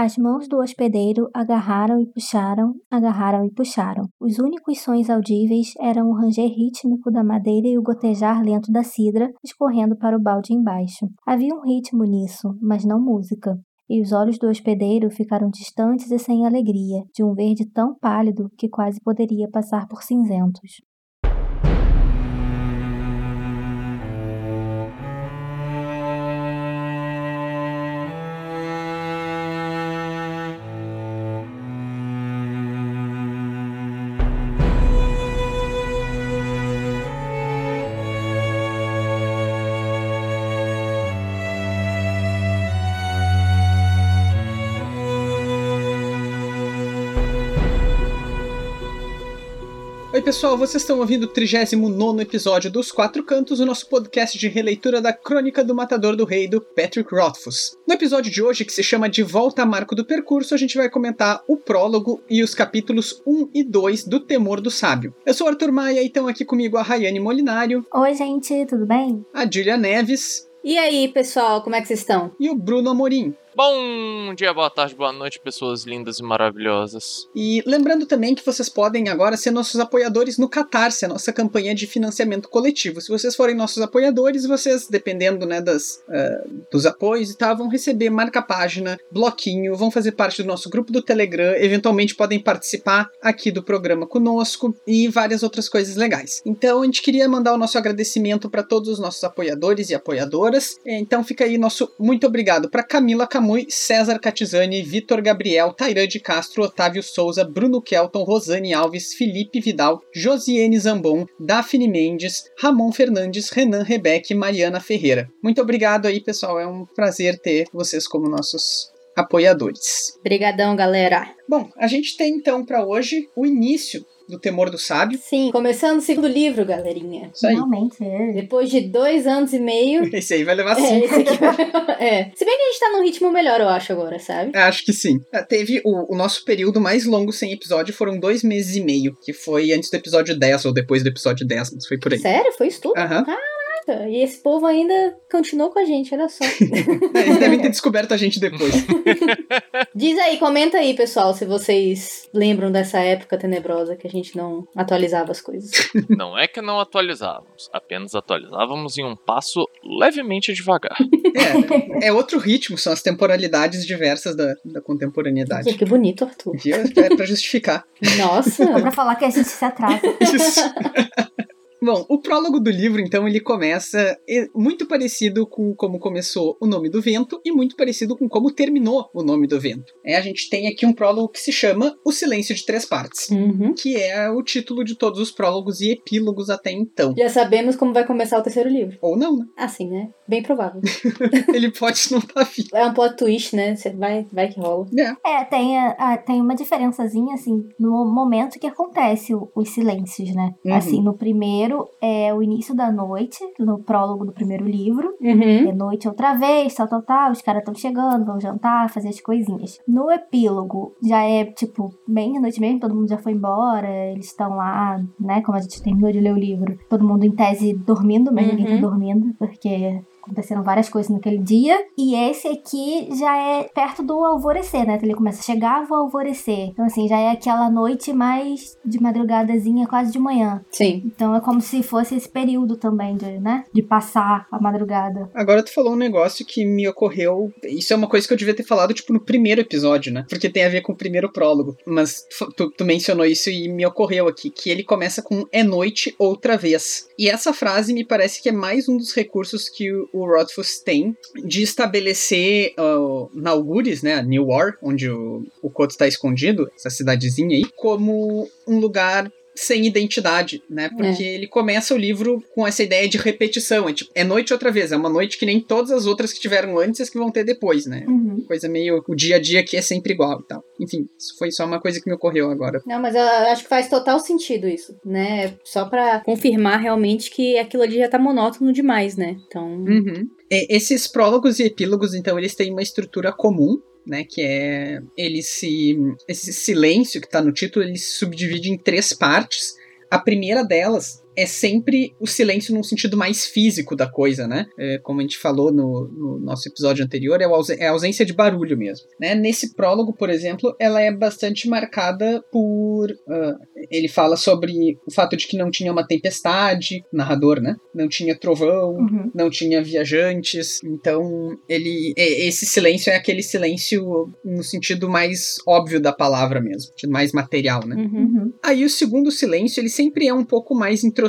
As mãos do hospedeiro agarraram e puxaram, agarraram e puxaram. Os únicos sons audíveis eram o ranger rítmico da madeira e o gotejar lento da cidra escorrendo para o balde embaixo. Havia um ritmo nisso, mas não música. E os olhos do hospedeiro ficaram distantes e sem alegria, de um verde tão pálido que quase poderia passar por cinzentos. Pessoal, vocês estão ouvindo o 39 episódio dos Quatro Cantos, o nosso podcast de releitura da Crônica do Matador do Rei do Patrick Rothfuss. No episódio de hoje, que se chama De Volta a Marco do Percurso, a gente vai comentar o prólogo e os capítulos 1 e 2 do Temor do Sábio. Eu sou o Arthur Maia e estão aqui comigo a Rayane Molinário. Oi, gente, tudo bem? A Julia Neves. E aí, pessoal, como é que vocês estão? E o Bruno Amorim. Bom dia, boa tarde, boa noite, pessoas lindas e maravilhosas. E lembrando também que vocês podem agora ser nossos apoiadores no Catarse, a nossa campanha de financiamento coletivo. Se vocês forem nossos apoiadores, vocês, dependendo né, das, uh, dos apoios e tal, vão receber marca-página, bloquinho, vão fazer parte do nosso grupo do Telegram, eventualmente podem participar aqui do programa conosco e várias outras coisas legais. Então a gente queria mandar o nosso agradecimento para todos os nossos apoiadores e apoiadoras. Então fica aí nosso muito obrigado para Camila Camus Camui, César Catizani, Vitor Gabriel, Tairan de Castro, Otávio Souza, Bruno Kelton, Rosane Alves, Felipe Vidal, Josiane Zambon, Daphne Mendes, Ramon Fernandes, Renan Rebeque e Mariana Ferreira. Muito obrigado aí, pessoal. É um prazer ter vocês como nossos apoiadores. Obrigadão, galera. Bom, a gente tem então para hoje o início do Temor do Sábio. Sim, começando o segundo livro, galerinha. Isso aí. Realmente, é. Depois de dois anos e meio. Esse aí vai levar É, cinco. esse aqui vai... é. Se bem que a gente tá num ritmo melhor, eu acho, agora, sabe? Acho que sim. Ah, Teve o, o nosso período mais longo sem episódio, foram dois meses e meio, que foi antes do episódio 10 ou depois do episódio 10, mas foi por aí. Sério? Foi isso tudo? Aham. Caraca! E esse povo ainda continuou com a gente, olha só. É, Eles devem ter descoberto a gente depois. Diz aí, comenta aí, pessoal, se vocês lembram dessa época tenebrosa que a gente não atualizava as coisas. Não é que não atualizávamos, apenas atualizávamos em um passo levemente devagar. É, é outro ritmo, são as temporalidades diversas da, da contemporaneidade. que bonito, Arthur. Viu? É pra justificar. Nossa! Só pra falar que a gente se atrasa. Isso. Bom, o prólogo do livro, então, ele começa muito parecido com como começou o Nome do Vento e muito parecido com como terminou o Nome do Vento. É, a gente tem aqui um prólogo que se chama O Silêncio de Três Partes, Uhum. que é o título de todos os prólogos e epílogos até então. Já sabemos como vai começar o terceiro livro. Ou não, né? Assim, né? Bem provável. Ele pode não estar vivo. É um plot twist, né? Vai, vai que rola. É. É, tem, a- a- tem uma diferençazinha, assim, no momento que acontece o- os silêncios, né? Uhum. Assim, no primeiro é o início da noite, no prólogo do primeiro livro. Uhum. É noite outra vez, tal, tal, tal. Os caras estão chegando, vão jantar, fazer as coisinhas. No epílogo, já é, tipo, bem de noite mesmo, todo mundo já foi embora, eles estão lá, né? Como a gente terminou de ler o livro. Todo mundo, em tese, dormindo, mas ninguém Uhum. tá dormindo, porque aconteceram várias coisas naquele dia. E esse aqui já é perto do alvorecer, né? Ele começa a chegar ao alvorecer. Então, assim, já é aquela noite mais de madrugadazinha, quase de manhã. Sim. Então é como se fosse esse período também, de, né? De passar a madrugada. Agora tu falou um negócio que me ocorreu. Isso é uma coisa que eu devia ter falado, tipo, no primeiro episódio, né? Porque tem a ver com o primeiro prólogo. Mas tu- tu, tu mencionou isso e me ocorreu aqui, que ele começa com é noite outra vez. E essa frase me parece que é mais um dos recursos que o, o Rothfuss tem de estabelecer uh, na Algures, né? New War, onde o, o Koto está escondido, essa cidadezinha aí, como um lugar sem identidade, né? Porque ele começa o livro com essa ideia de repetição. É tipo, é noite outra vez, é uma noite que nem todas as outras que tiveram antes e as que vão ter depois, né? Uhum. Coisa meio. O dia a dia aqui é sempre igual e tal. Enfim, isso foi só uma coisa que me ocorreu agora. Não, mas eu acho que faz total sentido isso, né? Só pra confirmar realmente que aquilo ali já tá monótono demais, né? Então. Uhum. É, esses prólogos e epílogos, então, eles têm uma estrutura comum. Né, que é ele se esse silêncio que tá no título ele se subdivide em três partes. A primeira delas é sempre o silêncio num sentido mais físico da coisa, né? É, como a gente falou no, no nosso episódio anterior, é, é, a ausência de barulho mesmo. Né? Nesse prólogo, por exemplo, ela é bastante marcada por. Uh, ele fala sobre o fato de que não tinha uma tempestade, narrador, né? Não tinha trovão, uhum. não tinha viajantes. Então, ele. Esse silêncio é aquele silêncio no sentido mais óbvio da palavra mesmo, mais material, né? Uhum. Aí o segundo silêncio, ele sempre é um pouco mais introspectivo.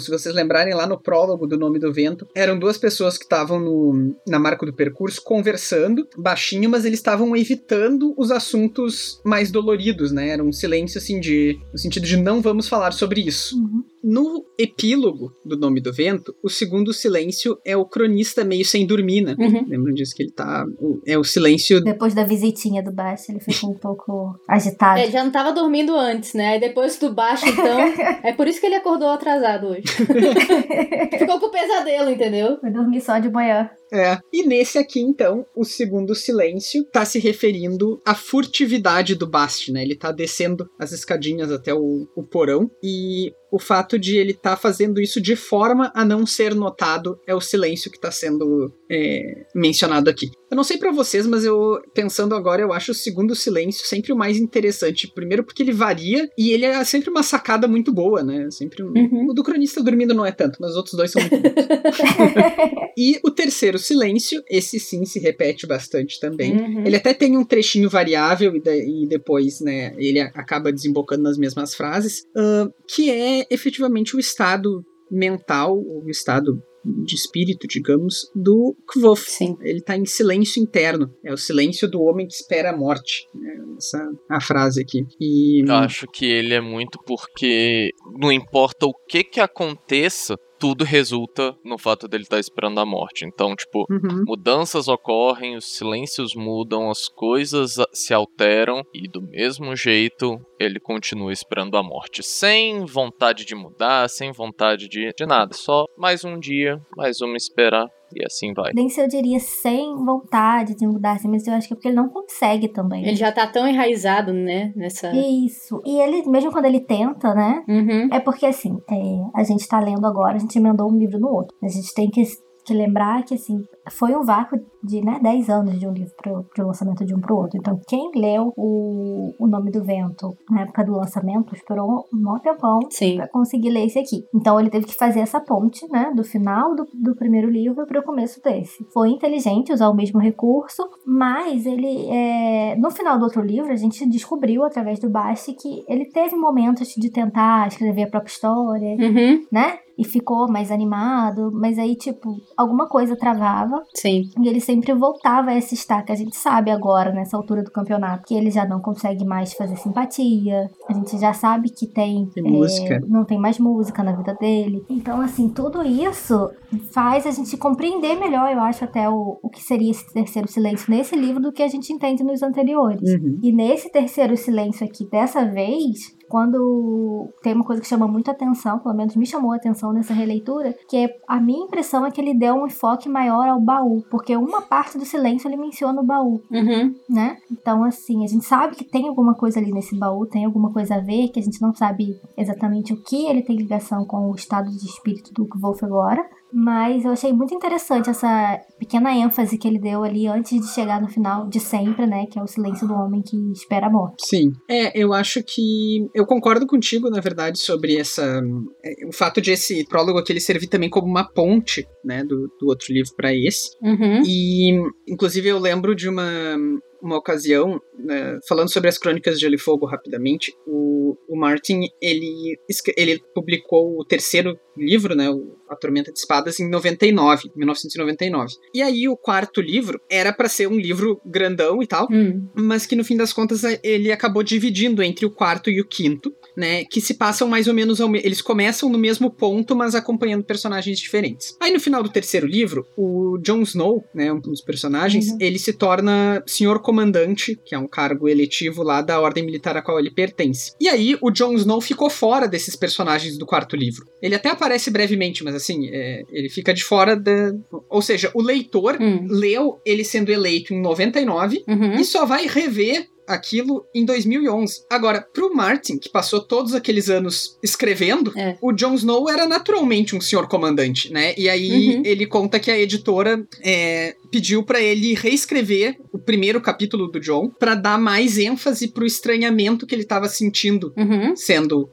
Se vocês lembrarem lá no prólogo do Nome do Vento, eram duas pessoas que estavam na marca do percurso conversando baixinho, mas eles estavam evitando os assuntos mais doloridos, né? Era um silêncio assim de no sentido de não vamos falar sobre isso. Uhum. No epílogo do Nome do Vento, o segundo silêncio é o cronista meio sem dormir, né? Uhum. Lembram disso que ele tá. É o silêncio. Depois da visitinha do baixo, ele ficou um pouco agitado. É, já não tava dormindo antes, né? Aí depois do baixo, então. é por isso que ele acordou atrasado hoje. ficou com pesadelo, entendeu? Foi dormir só de manhã. É. E nesse aqui, então, o segundo silêncio tá se referindo à furtividade do Bast, né? Ele tá descendo as escadinhas até o, o porão e o fato de ele estar tá fazendo isso de forma a não ser notado é o silêncio que está sendo é, mencionado aqui. Eu não sei para vocês, mas eu pensando agora, eu acho o segundo silêncio sempre o mais interessante. Primeiro porque ele varia e ele é sempre uma sacada muito boa, né? Sempre um... uhum. o do cronista dormindo não é tanto, mas os outros dois são muito bons. e o terceiro silêncio, esse sim se repete bastante também. Uhum. Ele até tem um trechinho variável e, de, e, depois, né, ele acaba desembocando nas mesmas frases, uh, que é efetivamente o estado mental, o estado de espírito, digamos, do Kvof. Sim. Ele está em silêncio interno. É o silêncio do homem que espera a morte. É essa a frase aqui. E... Eu acho que ele é muito porque não importa o que que aconteça, tudo resulta no fato dele estar tá esperando a morte. Então, tipo, uhum. mudanças ocorrem, os silêncios mudam, as coisas se alteram e do mesmo jeito ele continua esperando a morte, sem vontade de mudar, sem vontade de, de nada, só mais um dia, mais uma esperar e assim vai. Nem se eu diria sem vontade de mudar, assim, mas eu acho que é porque ele não consegue também. Ele já tá tão enraizado, né, nessa... Isso. E ele, mesmo quando ele tenta, né, uhum. é porque, assim, é, a gente tá lendo agora, a gente emendou um livro no outro. A gente tem que que lembrar que, assim, foi um vácuo de, né, 10 anos de um livro pro, pro lançamento de um pro outro. Então, quem leu o, o Nome do Vento na época do lançamento esperou um bom tempão pra conseguir ler esse aqui. Então, ele teve que fazer essa ponte, né, do final do, do primeiro livro pro começo desse. Foi inteligente usar o mesmo recurso, mas ele, é... no final do outro livro, a gente descobriu, através do Basti, que ele teve momentos de tentar escrever a própria história, uhum. né? E ficou mais animado, mas aí, tipo, alguma coisa travava. Sim. E ele sempre voltava a esse que A gente sabe agora, nessa altura do campeonato, que ele já não consegue mais fazer simpatia. A gente já sabe que tem. tem é, música. Não tem mais música na vida dele. Então, assim, tudo isso faz a gente compreender melhor, eu acho, até o, o que seria esse terceiro silêncio nesse livro do que a gente entende nos anteriores. Uhum. E nesse terceiro silêncio aqui, dessa vez, quando tem uma coisa que chama muita atenção, pelo menos me chamou a atenção nessa releitura, que é a minha impressão é que ele deu um enfoque maior ao baú, porque uma parte do silêncio ele menciona o baú, uhum. né? Então, assim, a gente sabe que tem alguma coisa ali nesse baú, tem alguma coisa a ver, que a gente não sabe exatamente o que ele tem ligação com o estado de espírito do Wolf agora, mas eu achei muito interessante essa pequena ênfase que ele deu ali antes de chegar no final de sempre, né? Que é o silêncio do homem que espera a morte. Sim. É, eu acho que. Eu concordo contigo, na verdade, sobre essa. É, o fato de esse prólogo aqui ele servir também como uma ponte, né? Do, do outro livro para esse. Uhum. E, inclusive, eu lembro de uma uma ocasião, né, falando sobre as crônicas de Gelo e Fogo rapidamente, o, o Martin, ele, ele publicou o terceiro livro, né, A Tormenta de Espadas, em 99, 1999. E aí o quarto livro era para ser um livro grandão e tal, hum. mas que no fim das contas ele acabou dividindo entre o quarto e o quinto, né, que se passam mais ou menos ao, eles começam no mesmo ponto, mas acompanhando personagens diferentes. Aí no final do terceiro livro, o Jon Snow, né, um dos personagens, uhum. ele se torna senhor comandante, que é um cargo eletivo lá da ordem militar a qual ele pertence. E aí o Jon Snow ficou fora desses personagens do quarto livro. Ele até aparece brevemente, mas assim, é, ele fica de fora da. Ou seja, o leitor hum. leu ele sendo eleito em 99 uhum. e só vai rever aquilo em 2011. Agora, pro Martin, que passou todos aqueles anos escrevendo, É. o Jon Snow era naturalmente um senhor comandante, né? E aí Uhum. ele conta que a editora é, pediu pra ele reescrever o primeiro capítulo do Jon pra dar mais ênfase pro estranhamento que ele tava sentindo Uhum. sendo,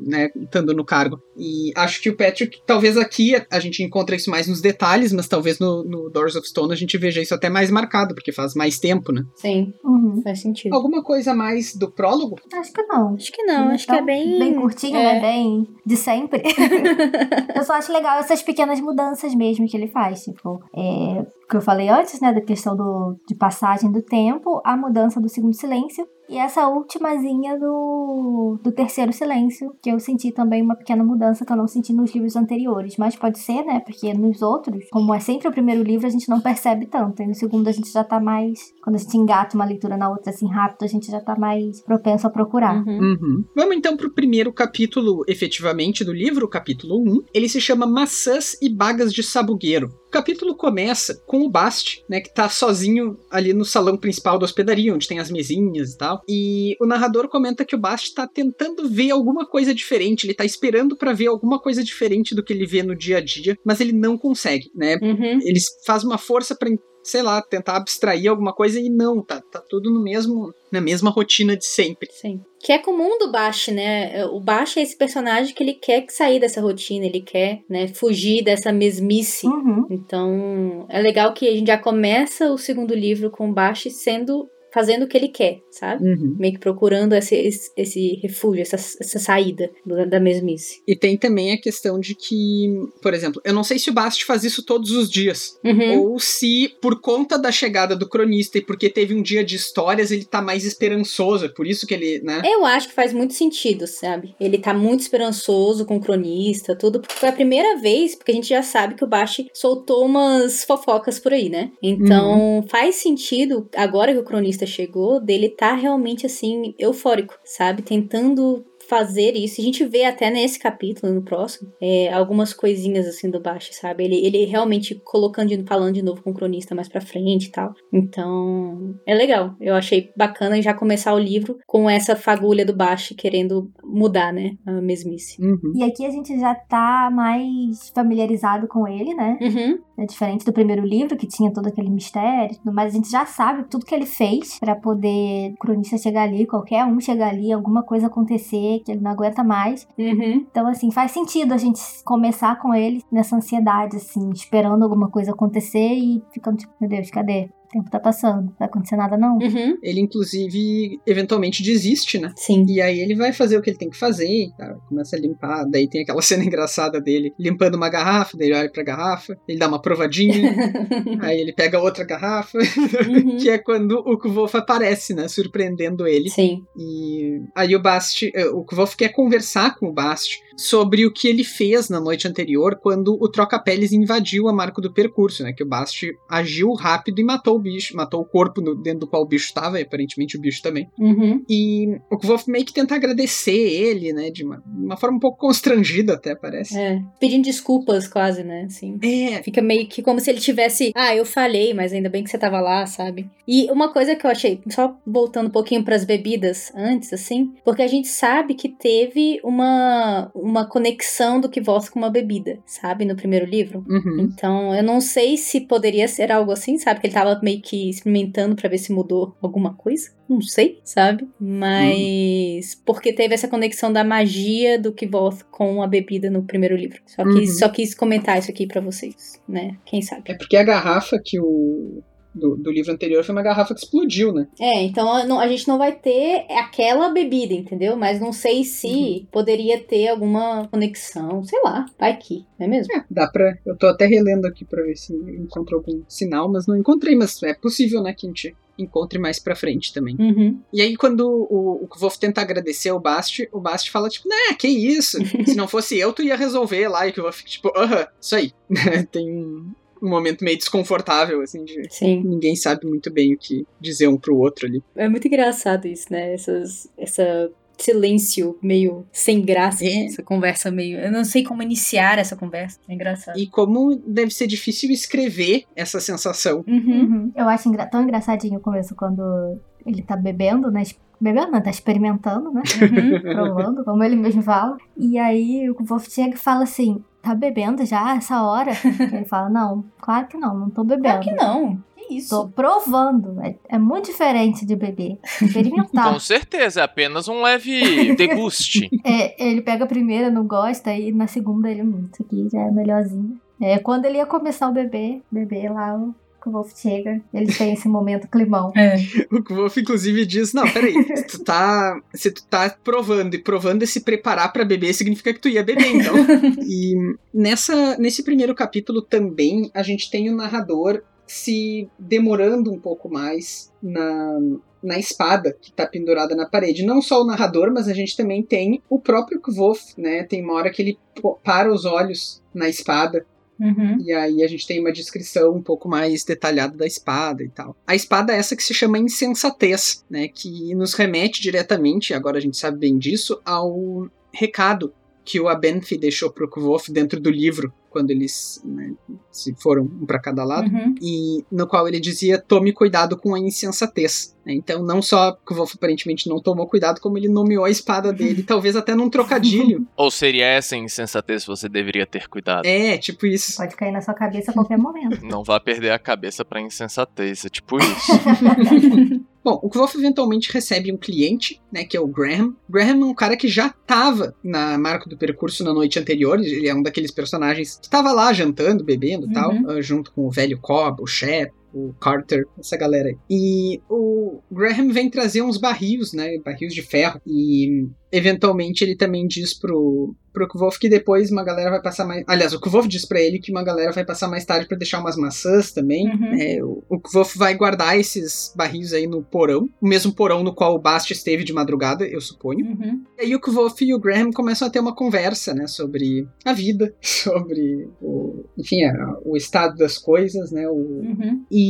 né, estando no cargo. E acho que o Patrick, talvez aqui a, gente encontre isso mais nos detalhes, mas talvez no, no Doors of Stone a gente veja isso até mais marcado, porque faz mais tempo, né? Sim, Uhum. faz sentido. Alguma coisa mais do prólogo? Acho que não. Acho que não, acho que é Então, bem. Bem curtinho, é. né? Bem de sempre. eu só acho legal essas pequenas mudanças mesmo que ele faz. Tipo, é, que eu falei antes, né? Da questão do, de passagem do tempo, a mudança do segundo silêncio. E essa ultimazinha do, do terceiro silêncio, que eu senti também uma pequena mudança que eu não senti nos livros anteriores. Mas pode ser, né? Porque nos outros, como é sempre o primeiro livro, a gente não percebe tanto. E no segundo a gente já tá mais. Quando a gente engata uma leitura na outra assim rápido, a gente já tá mais propenso a procurar. Uhum. Uhum. Vamos então pro primeiro capítulo, efetivamente, do livro, o capítulo 1. Ele se chama Maçãs e Bagas de Sabugueiro. O capítulo começa com o Bast, né, que tá sozinho ali no salão principal da hospedaria, onde tem as mesinhas e tal. E o narrador comenta que o Bast tá tentando ver alguma coisa diferente, ele tá esperando pra ver alguma coisa diferente do que ele vê no dia a dia, mas ele não consegue, né? Uhum. Ele faz uma força pra, sei lá, tentar abstrair alguma coisa e não, tá, tá tudo no mesmo, na mesma rotina de sempre. Sim. Que é comum do Bash, né? O Bash é esse personagem que ele quer sair dessa rotina, ele quer, né, fugir dessa mesmice. Uhum. Então, é legal que a gente já começa o segundo livro com o Bash sendo fazendo o que ele quer, sabe? Uhum. Meio que procurando esse, esse, esse refúgio, essa, essa saída do- da mesmice. E tem também a questão de que, por exemplo, eu não sei se o Bast faz isso todos os dias. Uhum. Ou se, por conta da chegada do cronista e porque teve um dia de histórias, ele tá mais esperançoso. É por isso que ele, né? Eu acho que faz muito sentido, sabe? Ele tá muito esperançoso com o cronista, tudo, porque foi a primeira vez, porque a gente já sabe que o Bashi soltou umas fofocas por aí, né? Então faz sentido, agora que o cronista chegou, dele tá realmente assim, eufórico, sabe? Tentando fazer isso. A gente vê até nesse capítulo, no próximo, é, algumas coisinhas assim do Bashi, sabe? Ele, ele realmente colocando, de- falando de novo com o cronista mais pra frente e tal. Então, é legal. Eu achei bacana já começar o livro com essa fagulha do Bashi querendo mudar, né? A mesmice. Uhum. E aqui a gente já tá mais familiarizado com ele, né? Uhum. É diferente do primeiro livro, que tinha todo aquele mistério, mais a gente já sabe tudo que ele fez pra poder o cronista chegar ali, qualquer um chegar ali, alguma coisa acontecer que ele não aguenta mais. Uhum. Então, assim, faz sentido a gente começar com ele nessa ansiedade, assim, esperando alguma coisa acontecer e ficando tipo, meu Deus, cadê? O tempo tá passando, não vai acontecer nada não. Uhum. Ele, inclusive, eventualmente desiste, né? Sim. E aí ele vai fazer o que ele tem que fazer, começa a limpar, daí tem aquela cena engraçada dele limpando uma garrafa, daí ele olha pra garrafa, ele dá uma provadinha, aí ele pega outra garrafa, Uhum. que é quando o Kvolf aparece, né, surpreendendo ele. Sim. E aí o Bast, eh, o Kvolf quer conversar com o Bast sobre o que ele fez na noite anterior quando o Troca-Peles invadiu a marca do percurso, né? Que o Bast agiu rápido e matou o bicho, matou o corpo no- dentro do qual o bicho estava, e aparentemente o bicho também. Uhum. E o Kvolf meio que tenta agradecer ele, né? De uma, uma forma um pouco constrangida, até parece. É. Pedindo desculpas quase, né? Assim. É, Fica meio que como se ele tivesse. Ah, eu falhei, mas ainda bem que você tava lá, sabe? E uma coisa que eu achei, só voltando um pouquinho pras bebidas antes, assim, porque a gente sabe que teve uma, uma conexão do Kvoth com uma bebida, sabe? No primeiro livro. uhum. Então, eu não sei se poderia ser algo assim, sabe? Que ele tava meio que experimentando pra ver se mudou alguma coisa. Não sei, sabe? Mas. Porque teve essa conexão da magia do Kvoth com a bebida no primeiro livro. Só, Uhum. quis, só quis comentar isso aqui pra vocês, né? Quem sabe? É porque a garrafa que o. Do, do livro anterior foi uma garrafa que explodiu, né? É, então não- a gente não vai ter aquela bebida, entendeu? Mas não sei se Uhum. poderia ter alguma conexão, sei lá, vai que, não é mesmo? É, dá pra. Eu tô até relendo aqui pra ver se encontrou algum sinal, mas não encontrei. Mas é possível, né, que a gente encontre mais pra frente também. Uhum. E aí, quando o, o Kvolf tenta agradecer o Bast, o Bast fala, tipo, né, que isso? Se não fosse eu, tu ia resolver lá. E o Kvolf, tipo, aham, isso aí. Tem um, um momento meio desconfortável, assim, de. Sim. Ninguém sabe muito bem o que dizer um pro outro ali. É muito engraçado isso, né? Essas, essa silêncio meio sem graça. É. Essa conversa meio. Eu não sei como iniciar essa conversa. É engraçado. E como deve ser difícil escrever essa sensação. Uhum. Uhum. Eu acho engra- tão engraçadinho o começo quando ele tá bebendo, né? Bebendo, não, tá experimentando, né? Uhum. Provando, como ele mesmo fala. E aí o Wolf chega e fala assim: tá bebendo já essa hora? ele fala: não, claro que não, não tô bebendo. Claro que não. Que isso? Tô provando. É, é muito diferente de beber. Experimentar. Com certeza, é apenas um leve deguste. É, ele pega a primeira, não gosta, e na segunda ele, hum, isso aqui já é melhorzinho. É, quando ele ia começar o bebê, beber lá, o que o Wolf chega, ele tem esse momento climão. É. O Wolf, inclusive, diz: Não, peraí, se tu tá, se tu tá provando e provando e se preparar pra beber, significa que tu ia beber, então. e nessa, nesse primeiro capítulo também, a gente tem o narrador se demorando um pouco mais na, na espada que tá pendurada na parede. Não só o narrador, mas a gente também tem o próprio Kvof, né? Tem uma hora que ele para os olhos na espada Uhum. e aí a gente tem uma descrição um pouco mais detalhada da espada e tal. A espada é essa que se chama insensatez, né? Que nos remete diretamente, agora a gente sabe bem disso, ao recado que o Abenfi deixou pro Kvof dentro do livro, quando eles né, se foram um para cada lado Uhum. e no qual ele dizia tome cuidado com a insensatez. né? Então não só que o Wolf aparentemente não tomou cuidado, como ele nomeou a espada dele, talvez até num trocadilho. Ou seria essa insensatez que você deveria ter cuidado? é, tipo isso. Pode cair na sua cabeça a qualquer momento. Não vá perder a cabeça pra insensatez, é tipo isso. Bom, o Kvof eventualmente recebe um cliente, né, que é o Graham. Graham é um cara que já tava na marca do percurso na noite anterior, ele é um daqueles personagens que tava lá jantando, bebendo e tal, Uhum. ah, junto com o velho Cobb, o Shep, o Carter, essa galera aí. E o Graham vem trazer uns barris, né, barris de ferro, e eventualmente ele também diz pro, pro Kvof que depois uma galera vai passar mais... Aliás, o Kvof diz pra ele que uma galera vai passar mais tarde pra deixar umas maçãs também, Uhum. é, o, o Kvof vai guardar esses barris aí no porão, o mesmo porão no qual o Bast esteve de madrugada, eu suponho. Uhum. E aí o Kvof e o Graham começam a ter uma conversa, né, sobre a vida, sobre o, enfim, a- o estado das coisas, né, o, Uhum. e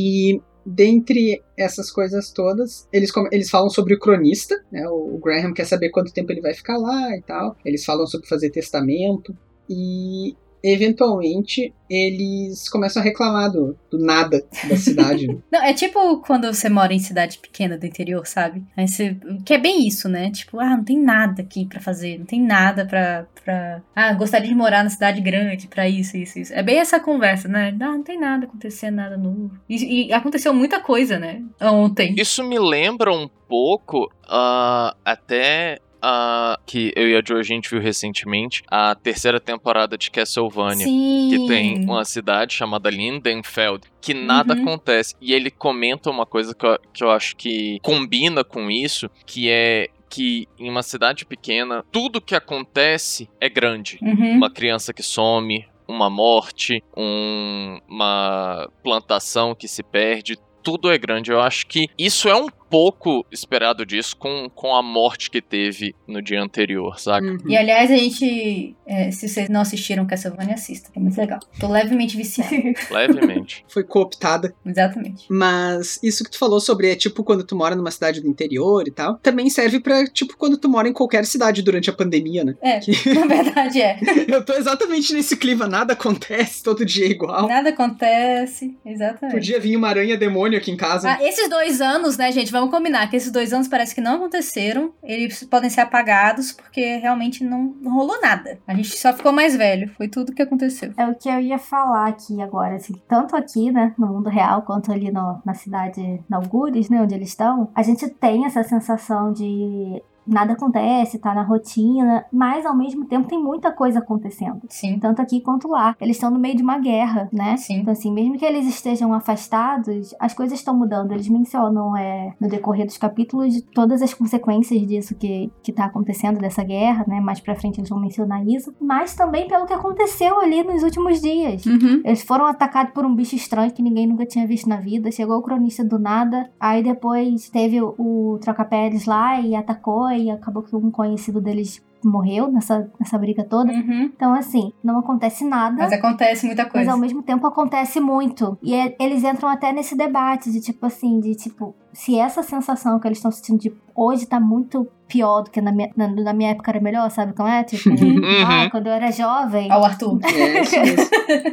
dentre essas coisas todas, eles, eles falam sobre o cronista, né? O Graham quer saber quanto tempo ele vai ficar lá e tal. Eles falam sobre fazer testamento. E eventualmente eles começam a reclamar do, do nada da cidade. né? Não, é tipo quando você mora em cidade pequena do interior, sabe? Aí você, que é bem isso, né? Tipo, ah, não tem nada aqui pra fazer, não tem nada pra, pra... Ah, gostaria de morar na cidade grande pra isso, isso, isso. É bem essa conversa, né? Ah, não tem nada acontecendo, nada novo. E, e aconteceu muita coisa, né? Ontem. Isso me lembra um pouco ah, até ah, que eu e a Jo a gente viu recentemente a terceira temporada de Castlevania. Sim. Que tem uma cidade chamada Lindenfeld, que nada Uhum. acontece. E ele comenta uma coisa que eu, que eu acho que combina com isso, que é que em uma cidade pequena, tudo que acontece é grande. Uhum. Uma criança que some, uma morte, um- uma plantação que se perde, tudo é grande. Eu acho que isso é um pouco esperado disso com, com a morte que teve no dia anterior, saca? Uhum. E aliás, a gente, é, se vocês não assistiram Castlevania, assista, que é muito legal. Tô levemente viciada. Levemente. Foi cooptada. Exatamente. Mas isso que tu falou sobre é tipo quando tu mora numa cidade do interior e tal, também serve pra tipo quando tu mora em qualquer cidade durante a pandemia, né? É, na verdade é. Eu tô exatamente nesse clima, nada acontece, todo dia é igual. Nada acontece. Exatamente. Podia vir uma aranha demônio aqui em casa. Ah, esses dois anos, né, gente? Vamos combinar que esses dois anos parece que não aconteceram. Eles podem ser apagados porque realmente não, rolou nada. A gente só ficou mais velho. Foi tudo que aconteceu. É o que eu ia falar aqui agora, assim, tanto aqui, né, no mundo real, quanto ali no- na cidade, na Algures, né, onde eles estão, a gente tem essa sensação de nada acontece, tá na rotina, mas ao mesmo tempo tem muita coisa acontecendo. Sim. Tanto aqui quanto lá. Eles estão no meio de uma guerra, né? Sim. Então, assim, mesmo que eles estejam afastados, as coisas estão mudando. Eles mencionam é, no decorrer dos capítulos todas as consequências disso que, que tá acontecendo, dessa guerra, né? Mais pra frente eles vão mencionar isso. Mas também pelo que aconteceu ali nos últimos dias. Uhum. Eles foram atacados por um bicho estranho que ninguém nunca tinha visto na vida. Chegou o cronista do nada. Aí depois teve o, o Troca-Peles lá e atacou. E acabou que um conhecido deles morreu nessa, nessa briga toda. Uhum. Então, assim, não acontece nada. Mas acontece muita Mas coisa. ao mesmo tempo acontece muito. E é- eles entram até nesse debate de tipo assim, de tipo, se essa sensação que eles estão sentindo de hoje tá muito pior do que na minha, na, na minha época era melhor, sabe como é? Tipo, ah, quando eu era jovem. Ao Arthur. É, isso mesmo.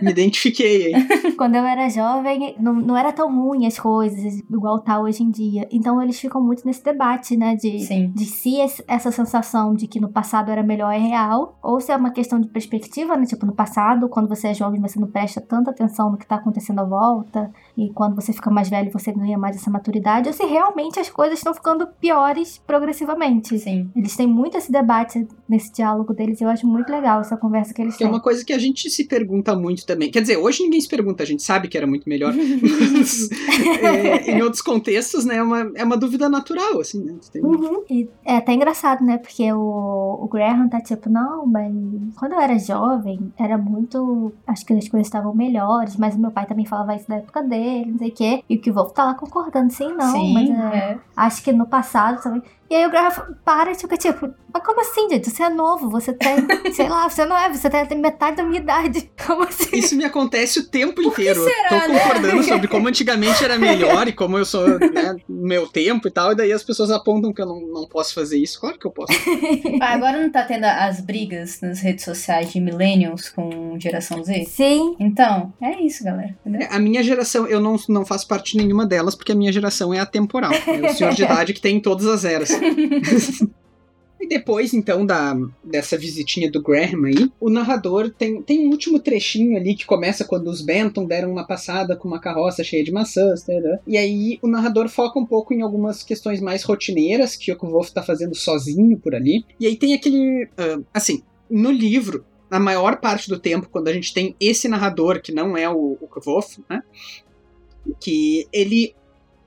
Me identifiquei aí. quando eu era jovem, não, não era tão ruim as coisas, igual tá hoje em dia. Então eles ficam muito nesse debate, né? De, Sim. de se esse- essa sensação de que no passado era melhor é real, ou se é uma questão de perspectiva, né? Tipo, no passado, quando você é jovem, você não presta tanta atenção no que tá acontecendo à volta, e quando você fica mais velho, você ganha mais essa maturidade, ou se realmente as coisas estão ficando piores progressivamente. Sim. Eles têm muito esse debate nesse diálogo deles, e eu acho muito legal essa conversa que eles Que é têm. uma coisa que a gente se pergunta muito também. Quer dizer, hoje ninguém se pergunta, a gente sabe que era muito melhor. Mas, é, em outros contextos, né, é uma, é uma dúvida natural, assim, né? Tem- Uhum. E é até engraçado, né? Porque o, o Graham tá tipo, não, mas quando eu era jovem, era muito. Acho que as coisas estavam melhores, mas o meu pai também falava isso da época dele, não sei o quê. E o que o Wolf tá lá concordando, sim, não. Sim, mas é, é. acho que no passado também. E aí o Graham para e fica tipo, mas como assim, gente? Você é novo, você tem, sei lá, você não é, você tem, tem metade da minha idade. Como assim? Isso me acontece o tempo inteiro. será, eu tô né? concordando sobre como antigamente era melhor e como eu sou, né, no meu tempo e tal, e daí as pessoas apontam que eu não, não posso fazer isso. Claro que eu posso. Ah, agora não tá tendo as brigas nas redes sociais de millennials com geração Z? Sim, Então, é isso, galera. Entendeu? A minha geração, eu não, não faço parte de nenhuma delas, porque a minha geração é atemporal. É o senhor de idade que tem em todas as eras. E depois, então, da, dessa visitinha do Graham aí, o narrador tem, tem um último trechinho ali que começa quando os Benton deram uma passada com uma carroça cheia de maçãs, tarará. e aí o narrador foca um pouco em algumas questões mais rotineiras que o Wolf tá fazendo sozinho por ali. E aí tem aquele, ah, assim, no livro, na maior parte do tempo, quando a gente tem esse narrador, que não é o, o né? Que ele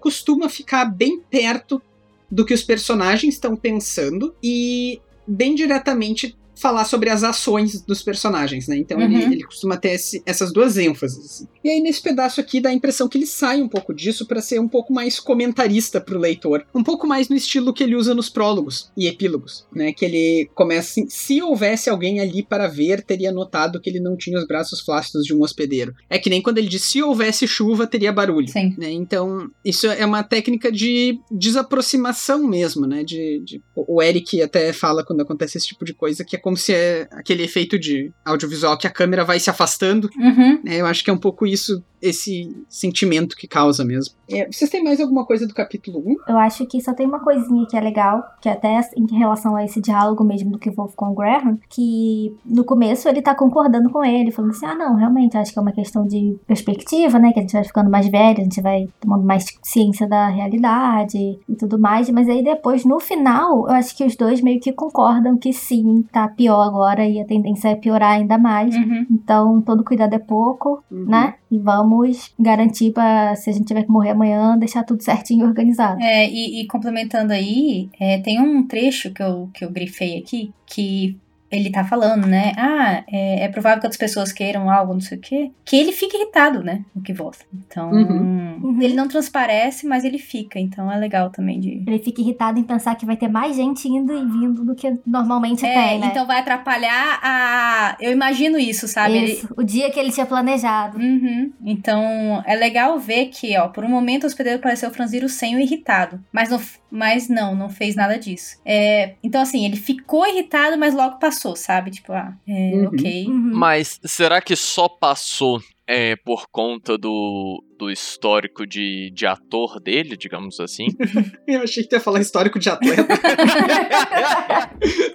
costuma ficar bem perto do que os personagens estão pensando e bem diretamente falar sobre as ações dos personagens, né? Então ele, Uhum. ele costuma ter esse- essas duas ênfases. assim. E aí nesse pedaço aqui dá a impressão que ele sai um pouco disso para ser um pouco mais comentarista pro leitor, um pouco mais no estilo que ele usa nos prólogos e epílogos, né? Que ele começa assim: se houvesse alguém ali para ver, teria notado que ele não tinha os braços flácidos de um hospedeiro. É que nem quando ele diz: se houvesse chuva, teria barulho Sim. né? Então, isso é uma técnica de desaproximação mesmo, né? De, de- o Eric até fala quando acontece esse tipo de coisa que é como se é aquele efeito de audiovisual que a câmera vai se afastando. Uhum. né? Eu acho que é um pouco isso, esse sentimento que causa mesmo. É, vocês têm mais alguma coisa do capítulo 1? Eu acho que só tem uma coisinha que é legal, que até em relação a esse diálogo mesmo do que Wolf com o Graham, que no começo ele tá concordando com ele, falando assim, ah não, realmente, acho que é uma questão de perspectiva, né, que a gente vai ficando mais velho, a gente vai tomando mais ciência da realidade e tudo mais, mas aí depois, no final, eu acho que os dois meio que concordam que sim, tá pior agora e a tendência é piorar ainda mais. Uhum. Então, todo cuidado é pouco, Uhum. né? E vamos garantir pra, se a gente tiver que morrer amanhã, deixar tudo certinho e organizado. É, e, e complementando aí, é, tem um trecho que eu, que eu grifei aqui, que ele tá falando, né? Ah, é, é provável que outras pessoas queiram algo, não sei o quê. Que ele fica irritado, né? O que volta. Então, Uhum. ele não transparece, mas ele fica. Então é legal também de. Ele fica irritado em pensar que vai ter mais gente indo e vindo do que normalmente É, tem, né? então vai atrapalhar a. Eu imagino isso, sabe? Ele- Isso, o dia que ele tinha planejado. Uhum. Então, é legal ver que, ó, por um momento o hospedeiro pareceu franzir o senho irritado. Mas não, mas não, não fez nada disso. É, então, assim, ele ficou irritado, mas logo passou, sabe? Tipo, ah, é, Uhum. ok. Uhum. Mas será que só passou é, por conta do, do histórico de, de ator dele, digamos assim? Eu achei que tu ia falar histórico de atleta.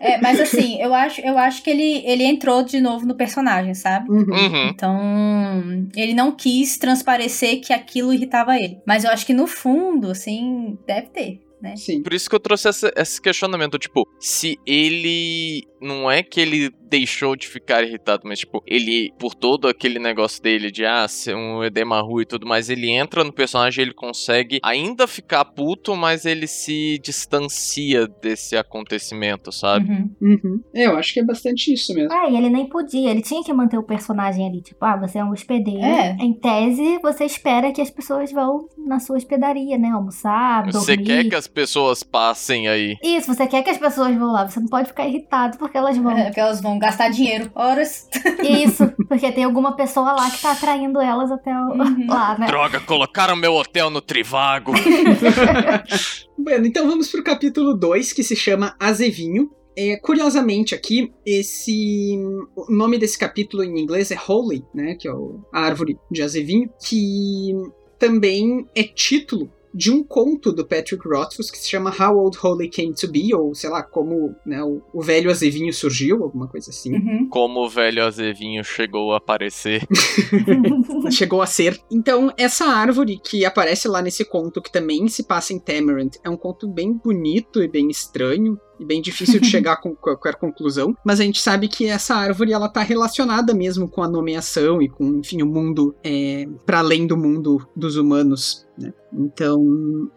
É, mas assim, eu acho, eu acho que ele, ele entrou de novo no personagem, sabe? Uhum. Uhum. Então, ele não quis transparecer que aquilo irritava ele. Mas eu acho que no fundo, assim, deve ter, né? Sim. Por isso que eu trouxe essa- esse questionamento, tipo, se ele. Não é que ele deixou de ficar irritado, mas, tipo, ele, por todo aquele negócio dele de, ah, ser um edema ruim e tudo mais, ele entra no personagem, ele consegue ainda ficar puto, mas ele se distancia desse acontecimento, sabe? Uhum. Uhum. É, eu acho que é bastante isso mesmo. É, e ele nem podia, ele tinha que manter o personagem ali. Tipo, ah, você é um hospedeiro. É. Em tese, você espera que as pessoas vão na sua hospedaria, né? Almoçar, dormir. Você quer que as pessoas passem aí. Isso, você quer que as pessoas vão lá. Você não pode ficar irritado porque elas vão. É, porque elas vão gastar dinheiro, horas. Isso, porque tem alguma pessoa lá que tá atraindo elas até o- Uhum. lá, né? Droga, colocaram meu hotel no Trivago. Bueno, então vamos pro capítulo 2, que se chama Azevinho. É, curiosamente aqui, esse o nome desse capítulo em inglês é Holy, né, que é o- a árvore de azevinho, que também é título de um conto do Patrick Rothfuss que se chama How Old Holy Came to Be, ou sei lá, como né, o, o velho azevinho surgiu, alguma coisa assim. Uhum. Como o velho Azevinho chegou a aparecer. chegou a ser. Então, essa árvore que aparece lá nesse conto, que também se passa em Tamarant, é um conto bem bonito e bem estranho. E bem difícil de chegar com qualquer conclusão. Mas a gente sabe que essa árvore ela tá relacionada mesmo com a nomeação e com, enfim, o mundo é, para além do mundo dos humanos. Né? Então,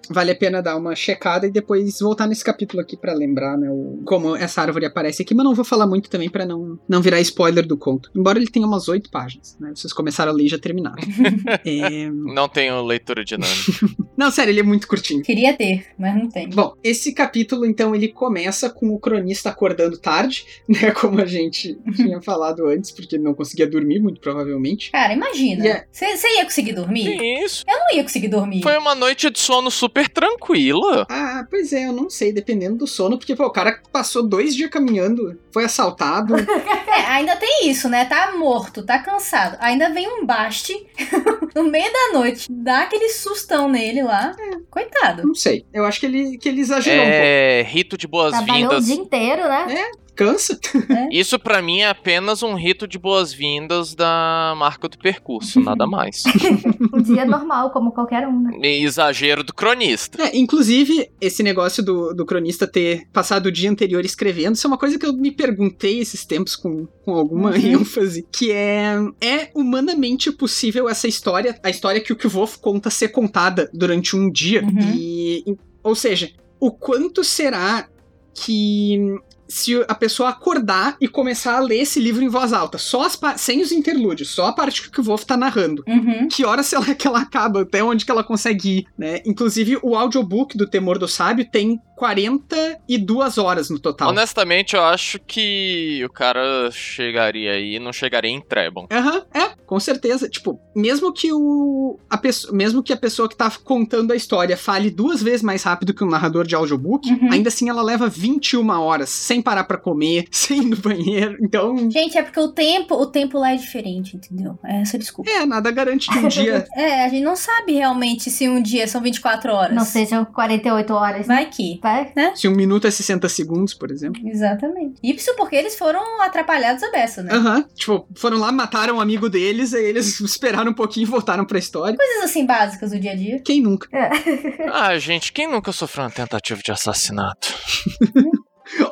vale a pena dar uma checada e depois voltar nesse capítulo aqui para lembrar né, o- como essa árvore aparece aqui. Mas não vou falar muito também para não, não virar spoiler do conto. Embora ele tenha umas oito páginas. Né? Vocês começaram a ler e já terminaram. É, Não tenho leitura dinâmica. Não, sério, ele é muito curtinho. Queria ter, mas não tem. Bom, esse capítulo, então, ele começa com o cronista acordando tarde, né? Como a gente tinha falado antes, porque ele não conseguia dormir, muito provavelmente. Cara, imagina. Yeah. Você ia conseguir dormir? Que isso? Eu não ia conseguir dormir. Foi uma noite de sono super tranquila. Ah, pois é, eu não sei, dependendo do sono, porque pô, o cara passou dois dias caminhando, foi assaltado. É, ainda tem isso, né? Tá morto, tá cansado. Ainda vem um baste no meio da noite, dá aquele sustão nele lá. Coitado. não sei. Eu acho que ele, que ele exagerou um pouco. É rito de Trabalhou o boas-vindas. dia inteiro, né? Cansa? Isso pra mim é apenas um rito de boas-vindas da marca do percurso, nada mais. O dia normal, como qualquer um, né? E Exagero do cronista. É, inclusive, esse negócio do, do cronista ter passado o dia anterior escrevendo, isso é uma coisa que eu me perguntei esses tempos com, com alguma Uhum. ênfase, que é, é humanamente possível essa história, a história que o Kvolf conta ser contada durante um dia. Uhum. E- ou seja, o quanto será que se a pessoa acordar e começar a ler esse livro em voz alta, só as sem os interlúdios, só a parte que o Kvolf tá narrando. Uhum. Que hora será que ela acaba? Até onde que ela consegue ir, né? Inclusive, o audiobook do Temor do Sábio tem 42 horas no total. Honestamente, eu acho que o cara chegaria aí, não chegaria em Trebon. Aham, é, com certeza. Tipo, mesmo que o. A pessoa, mesmo que a pessoa que tá contando a história fale duas vezes mais rápido que um narrador de audiobook, Uhum. ainda assim ela leva 21 horas, sem parar pra comer, sem ir no banheiro. Então, Gente, é porque o tempo, o tempo lá é diferente, entendeu? É essa a desculpa. é, nada garante que um dia. É, a gente não sabe realmente se um dia são 24 horas. Não sejam 48 horas. Vai que. Vai? se um minuto é 60 segundos, por exemplo. Exatamente. Isso porque eles foram atrapalhados a beça, né? Aham, tipo, foram lá, mataram um amigo deles, aí eles esperaram um pouquinho e voltaram pra história. Coisas assim básicas do dia a dia. Quem nunca? Ah, gente, quem nunca sofreu uma tentativa de assassinato?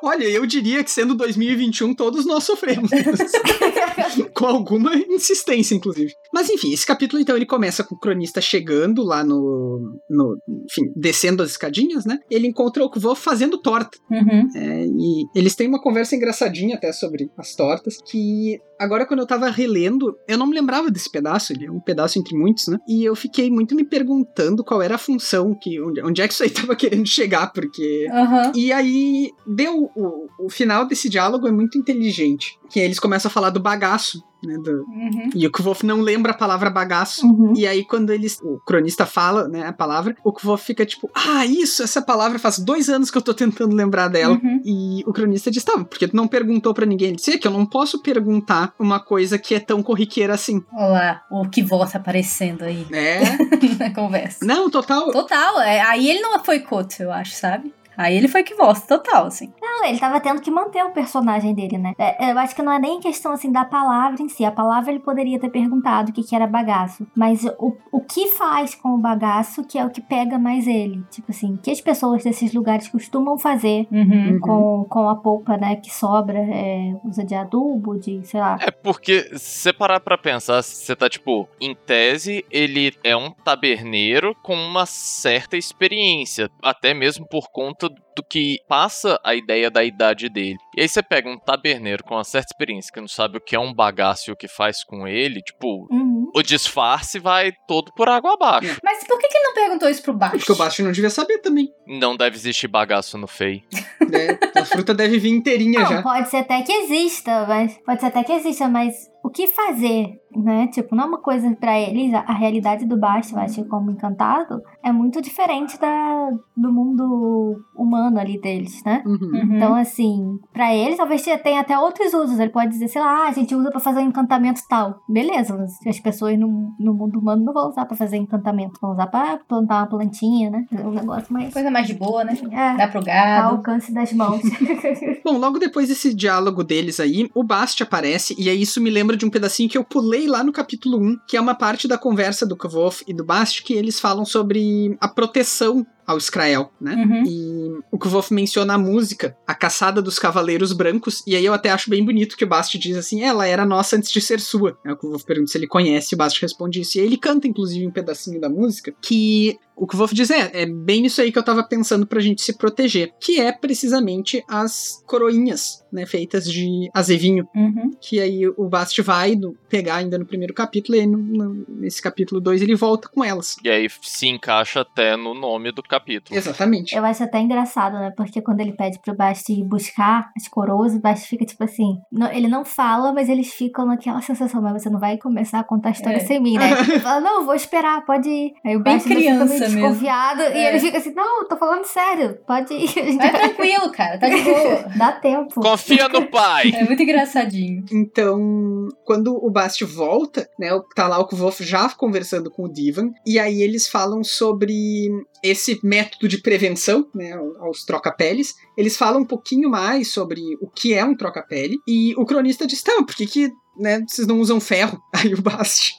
Olha, eu diria que sendo 2021, todos nós sofremos. com alguma insistência, inclusive. Mas enfim, esse capítulo então ele começa com o cronista chegando lá no. no enfim, descendo as escadinhas, né? Ele encontra o Kvolf fazendo torta. Uhum. É, e eles têm uma conversa engraçadinha até sobre as tortas, que agora quando eu tava relendo, eu não me lembrava desse pedaço, ele é um pedaço entre muitos, né? E eu fiquei muito me perguntando qual era a função, que onde, onde é que isso aí tava querendo chegar, porque Aham. e aí, deu o, o final desse diálogo é muito inteligente. Que eles começam a falar do bagaço, né? do- Uhum. e o Kvolf não lembra a palavra bagaço. Uhum. E aí, quando eles. O cronista fala, né, a palavra, o Kvolf fica tipo, ah, isso, essa palavra faz dois anos que eu tô tentando lembrar dela. Uhum. E o cronista diz, tá, porque tu não perguntou pra ninguém. Ele disse, é que eu não posso perguntar uma coisa que é tão corriqueira assim. Olha lá, o volta aparecendo aí É. na conversa. não, total. Total, é, aí ele não foi coach, eu acho, sabe? Aí ele foi que volta, total, assim. Não, ele tava tendo que manter o personagem dele, né? É, eu acho que não é nem questão, assim, da palavra em si. A palavra ele poderia ter perguntado o que, que era bagaço. Mas o, o que faz com o bagaço que é o que pega mais ele. Tipo assim, o que as pessoas desses lugares costumam fazer Uhum. Uhum. com, com a polpa, né, que sobra, é, usa de adubo, de, sei lá. É porque, se você parar pra pensar, você tá tipo, em tese, ele é um taberneiro com uma certa experiência, até mesmo por conta do que passa a ideia da idade dele. E aí você pega um taberneiro com uma certa experiência, que não sabe o que é um bagaço e o que faz com ele, tipo, Uhum. o disfarce vai todo por água abaixo. Mas por que, que ele não perguntou isso pro Bast? Porque o Basti não devia saber também. Não deve existir bagaço no FEI. Né? A fruta deve vir inteirinha Não, já. pode ser até que exista, mas pode ser até que exista, mas o que fazer, né? Tipo, não é uma coisa pra eles, a, realidade do Basti, Basti como encantado, é muito diferente da do mundo humano ali deles, né? Uhum. Uhum. Então, assim, pra eles talvez tenha até outros usos. Ele pode dizer, sei lá, ah, a gente usa pra fazer um encantamento tal. Beleza, mas as pessoas no, no mundo humano não vão usar pra fazer encantamento, vão usar pra plantar uma plantinha, né? É um negócio mais. Coisa mais de boa, né? É, Dá pro ao gado. alcance das mãos. Bom, logo depois desse diálogo deles aí, o Bast aparece, e aí isso me lembra de um pedacinho que eu pulei lá no capítulo 1, que é uma parte da conversa do Kvof e do Bast, que eles falam sobre a proteção ao Skrael, né? Uhum. E o Kvof menciona a música, a caçada dos cavaleiros brancos, e aí eu até acho bem bonito que o Bast diz assim, ela era nossa antes de ser sua. Aí o Kvof pergunta se ele conhece, e o Bast responde isso. E aí ele canta, inclusive, um pedacinho da música, que o Kvof diz, é, é bem isso aí que eu tava pensando pra gente se proteger, que é precisamente as coroinhas, né, feitas de azevinho, Uhum. que aí o Bast vai no- pegar ainda no primeiro capítulo, e aí no, no- nesse capítulo 2 ele volta com elas. E aí se encaixa até no nome do capítulo. Exatamente. Eu acho até engraçado, né? Porque quando ele pede pro Basti ir buscar as coroas, o Basti fica tipo assim. não- ele não fala, mas eles ficam naquela sensação, mas você não vai começar a contar a história É. sem mim, né? Ele fala, não, vou esperar, pode ir. Aí o Bem ainda fica criança mesmo. desconfiado e É. ele fica assim, não, tô falando sério, pode ir. Vai tranquilo, cara. Tá de boa. Dá tempo. Confia no pai! É muito engraçadinho. Então, quando o Bast volta, né, o- tá lá o Kvof já conversando com o Divan, e aí eles falam sobre esse método de prevenção, né, aos troca-peles. Eles falam um pouquinho mais sobre o que é um troca-pele, e o cronista diz, tá, por que que né, vocês não usam ferro? Aí o Bast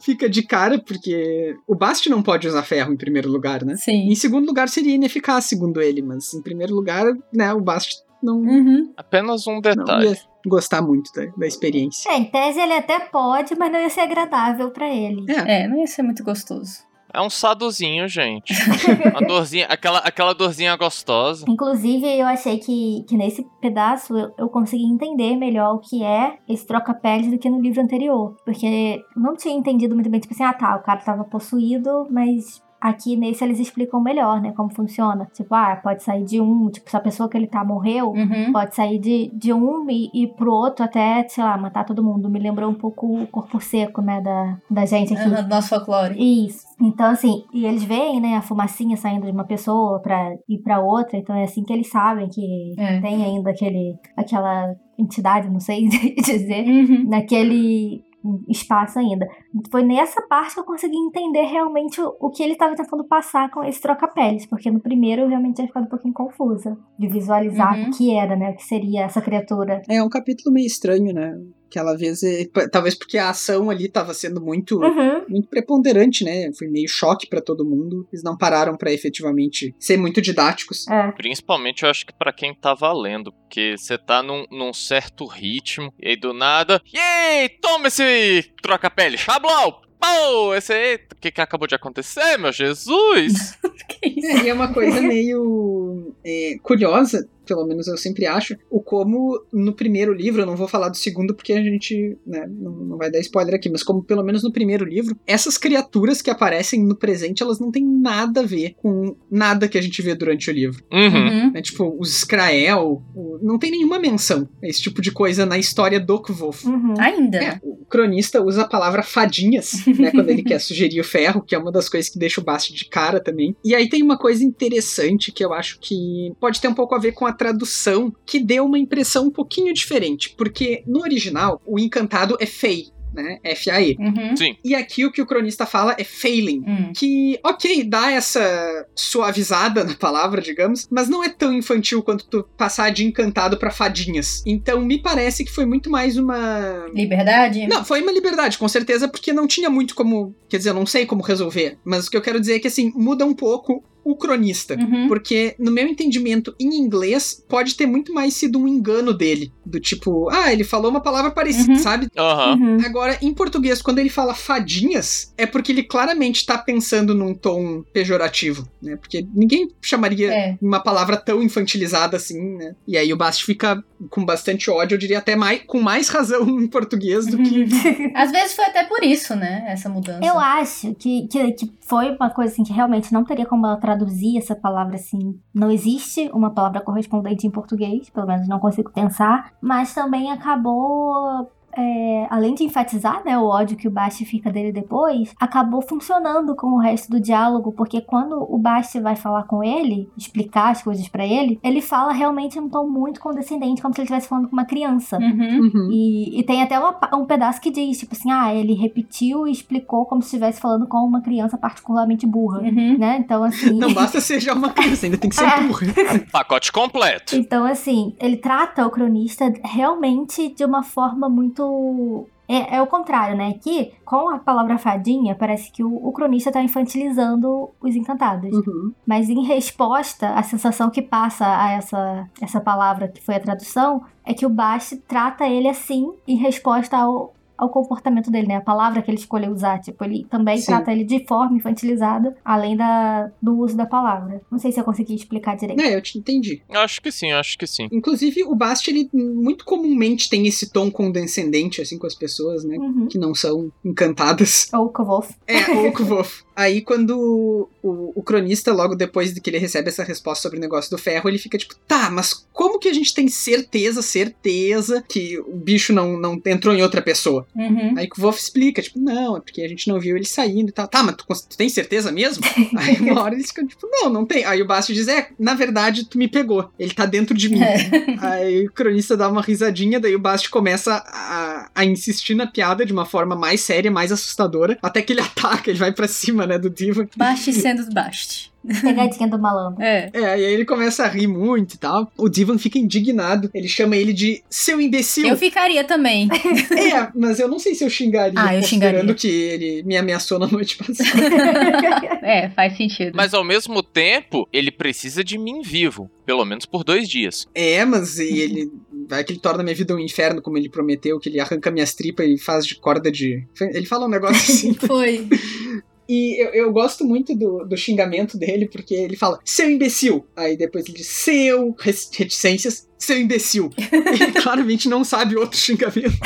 fica de cara, porque o Bast não pode usar ferro em primeiro lugar, né? Sim. Em segundo lugar seria ineficaz, segundo ele, mas em primeiro lugar, né, o Bast não, Uhum. Apenas um não detalhe. ia gostar muito da, da experiência. É, em tese ele até pode, mas não ia ser agradável pra ele. É, não ia ser muito gostoso. É um sadozinho, gente. Uma dorzinha, aquela, aquela dorzinha gostosa. Inclusive, eu achei que, que nesse pedaço eu, eu consegui entender melhor o que é esse troca-peles do que no livro anterior. Porque não tinha entendido muito bem, tipo assim, ah tá, o cara tava possuído, mas aqui nesse eles explicam melhor, né, como funciona. Tipo, ah, pode sair de um, tipo, se a pessoa que ele tá morreu, Uhum. pode sair de, de um e ir pro outro até, sei lá, matar todo mundo. Me lembrou um pouco o corpo seco, né, da, da gente aqui. Aham, do nosso folclore. Isso. Então, assim, e eles veem, né, a fumacinha saindo de uma pessoa pra ir pra outra, então é assim que eles sabem que É. tem ainda aquele, aquela entidade, não sei dizer, Uhum. naquele espaço ainda. Foi nessa parte que eu consegui entender realmente o, o que ele estava tentando passar com esse troca-peles, porque no primeiro eu realmente tinha ficado um pouquinho confusa de visualizar Uhum. o que era, né, o que seria essa criatura. É um capítulo meio estranho, né? Aquela vez, talvez porque a ação ali tava sendo muito, Uhum. muito preponderante, né? Foi meio choque pra todo mundo. Eles não pararam pra efetivamente ser muito didáticos. É. Principalmente eu acho que pra quem tá valendo, porque você tá num, num certo ritmo, e aí do nada. Yay! Toma esse troca-pele, Xablau! Pô, esse aí. O que, que acabou de acontecer, meu Jesus? Que isso? É, e é uma coisa meio é, curiosa, pelo menos eu sempre acho, o como no primeiro livro, eu não vou falar do segundo porque a gente né, não, não vai dar spoiler aqui, mas como pelo menos no primeiro livro, essas criaturas que aparecem no presente, elas não têm nada a ver com nada que a gente vê durante o livro. Uhum. Né? Tipo, os Skrael, o- não tem nenhuma menção a esse tipo de coisa na história do Kvolf. Uhum. Ainda. É, o cronista usa a palavra fadinhas, né, quando ele quer sugerir o ferro, que é uma das coisas que deixa o Bast de cara também. E aí tem uma coisa interessante que eu acho que pode ter um pouco a ver com a tradução, que deu uma impressão um pouquinho diferente, porque no original o encantado é Fey, né, F-A-E. Uhum. E aqui o que o cronista fala é Failing. Hum. Que, ok, dá essa suavizada na palavra, digamos, mas não é tão infantil quanto tu passar de encantado pra fadinhas. Então me parece que foi muito mais uma Liberdade? não, foi uma liberdade, com certeza, porque não tinha muito como. Quer dizer, eu não sei como resolver. Mas o que eu quero dizer é que, assim, muda um pouco o cronista. Uhum. Porque, no meu entendimento, em inglês, pode ter muito mais sido um engano dele. Do tipo, ah, ele falou uma palavra parecida, Uhum. sabe? Uhum. Agora, em português, quando ele fala fadinhas, é porque ele claramente tá pensando num tom pejorativo, né? Porque ninguém chamaria É. uma palavra tão infantilizada assim, né? E aí o Bast fica com bastante ódio, eu diria até mais, com mais razão em português do que. Às vezes foi até por isso, né? Essa mudança. Eu acho que, que, que foi uma coisa assim que realmente não teria como ela traduzir essa palavra assim. Não existe uma palavra correspondente em português, pelo menos não consigo pensar. Mas também acabou. É, além de enfatizar né, o ódio que o Basti fica dele depois, acabou funcionando com o resto do diálogo, porque quando o Basti vai falar com ele, explicar as coisas pra ele, ele fala realmente num tom muito condescendente, como se ele estivesse falando com uma criança. Uhum. Uhum. E, e tem até uma um pedaço que diz, tipo assim, ah, ele repetiu e explicou como se estivesse falando com uma criança particularmente burra. Uhum. Né? Então, assim. Não basta ser já uma criança, ainda tem que ser É. burra. Pacote completo. Então, assim, ele trata o cronista realmente de uma forma muito. É, é o contrário, né? Que com a palavra fadinha, parece que o, o cronista tá infantilizando os encantados. Uhum. Mas em resposta, a sensação que passa a essa, essa palavra que foi a tradução é que o Bast trata ele assim em resposta ao, ao comportamento dele, né? A palavra que ele escolheu usar. Tipo, ele também Sim. trata ele de forma infantilizada, além da, do uso da palavra. Não sei se eu consegui explicar direito. É, eu te entendi. Acho que sim, acho que sim. Inclusive, o Bast, ele muito comumente tem esse tom condescendente, assim, com as pessoas, né? Uhum. Que não são encantadas. Ou Kovolf. É, ou Wolf. Aí, quando o, o cronista, logo depois de que ele recebe essa resposta sobre o negócio do ferro, ele fica tipo, tá, mas como que a gente tem certeza, certeza que o bicho não, não entrou em outra pessoa? Uhum. Aí que o Wolf explica, tipo, não, é porque a gente não viu ele saindo e tal. Tá, mas tu, tu tem certeza mesmo? Aí uma hora eles ficam tipo, não, não tem. Aí o Basti diz, é, na verdade tu me pegou. Ele tá dentro de mim. Aí o cronista dá uma risadinha, daí o Basti começa a, a insistir na piada de uma forma mais séria, mais assustadora, até que ele ataca, ele vai pra cima, né, do Diva. Baste sendo baste. Pegadinha do malandro. É. É, e aí ele começa a rir muito e tal. O Divan fica indignado, ele chama ele de seu imbecil. Eu ficaria também. É, mas eu não sei se eu xingaria, Ah, eu considerando xingaria. que ele me ameaçou na noite passada. É, faz sentido. Mas ao mesmo tempo, ele precisa de mim vivo. Pelo menos por dois dias. É, mas e ele. Vai que ele torna minha vida um inferno, como ele prometeu, que ele arranca minhas tripas e faz de corda de. Ele fala um negócio assim. Foi. E eu, eu gosto muito do, do xingamento dele, porque ele fala, seu imbecil. Aí depois ele diz, seu reticências, seu imbecil. ele claramente não sabe outro xingamento.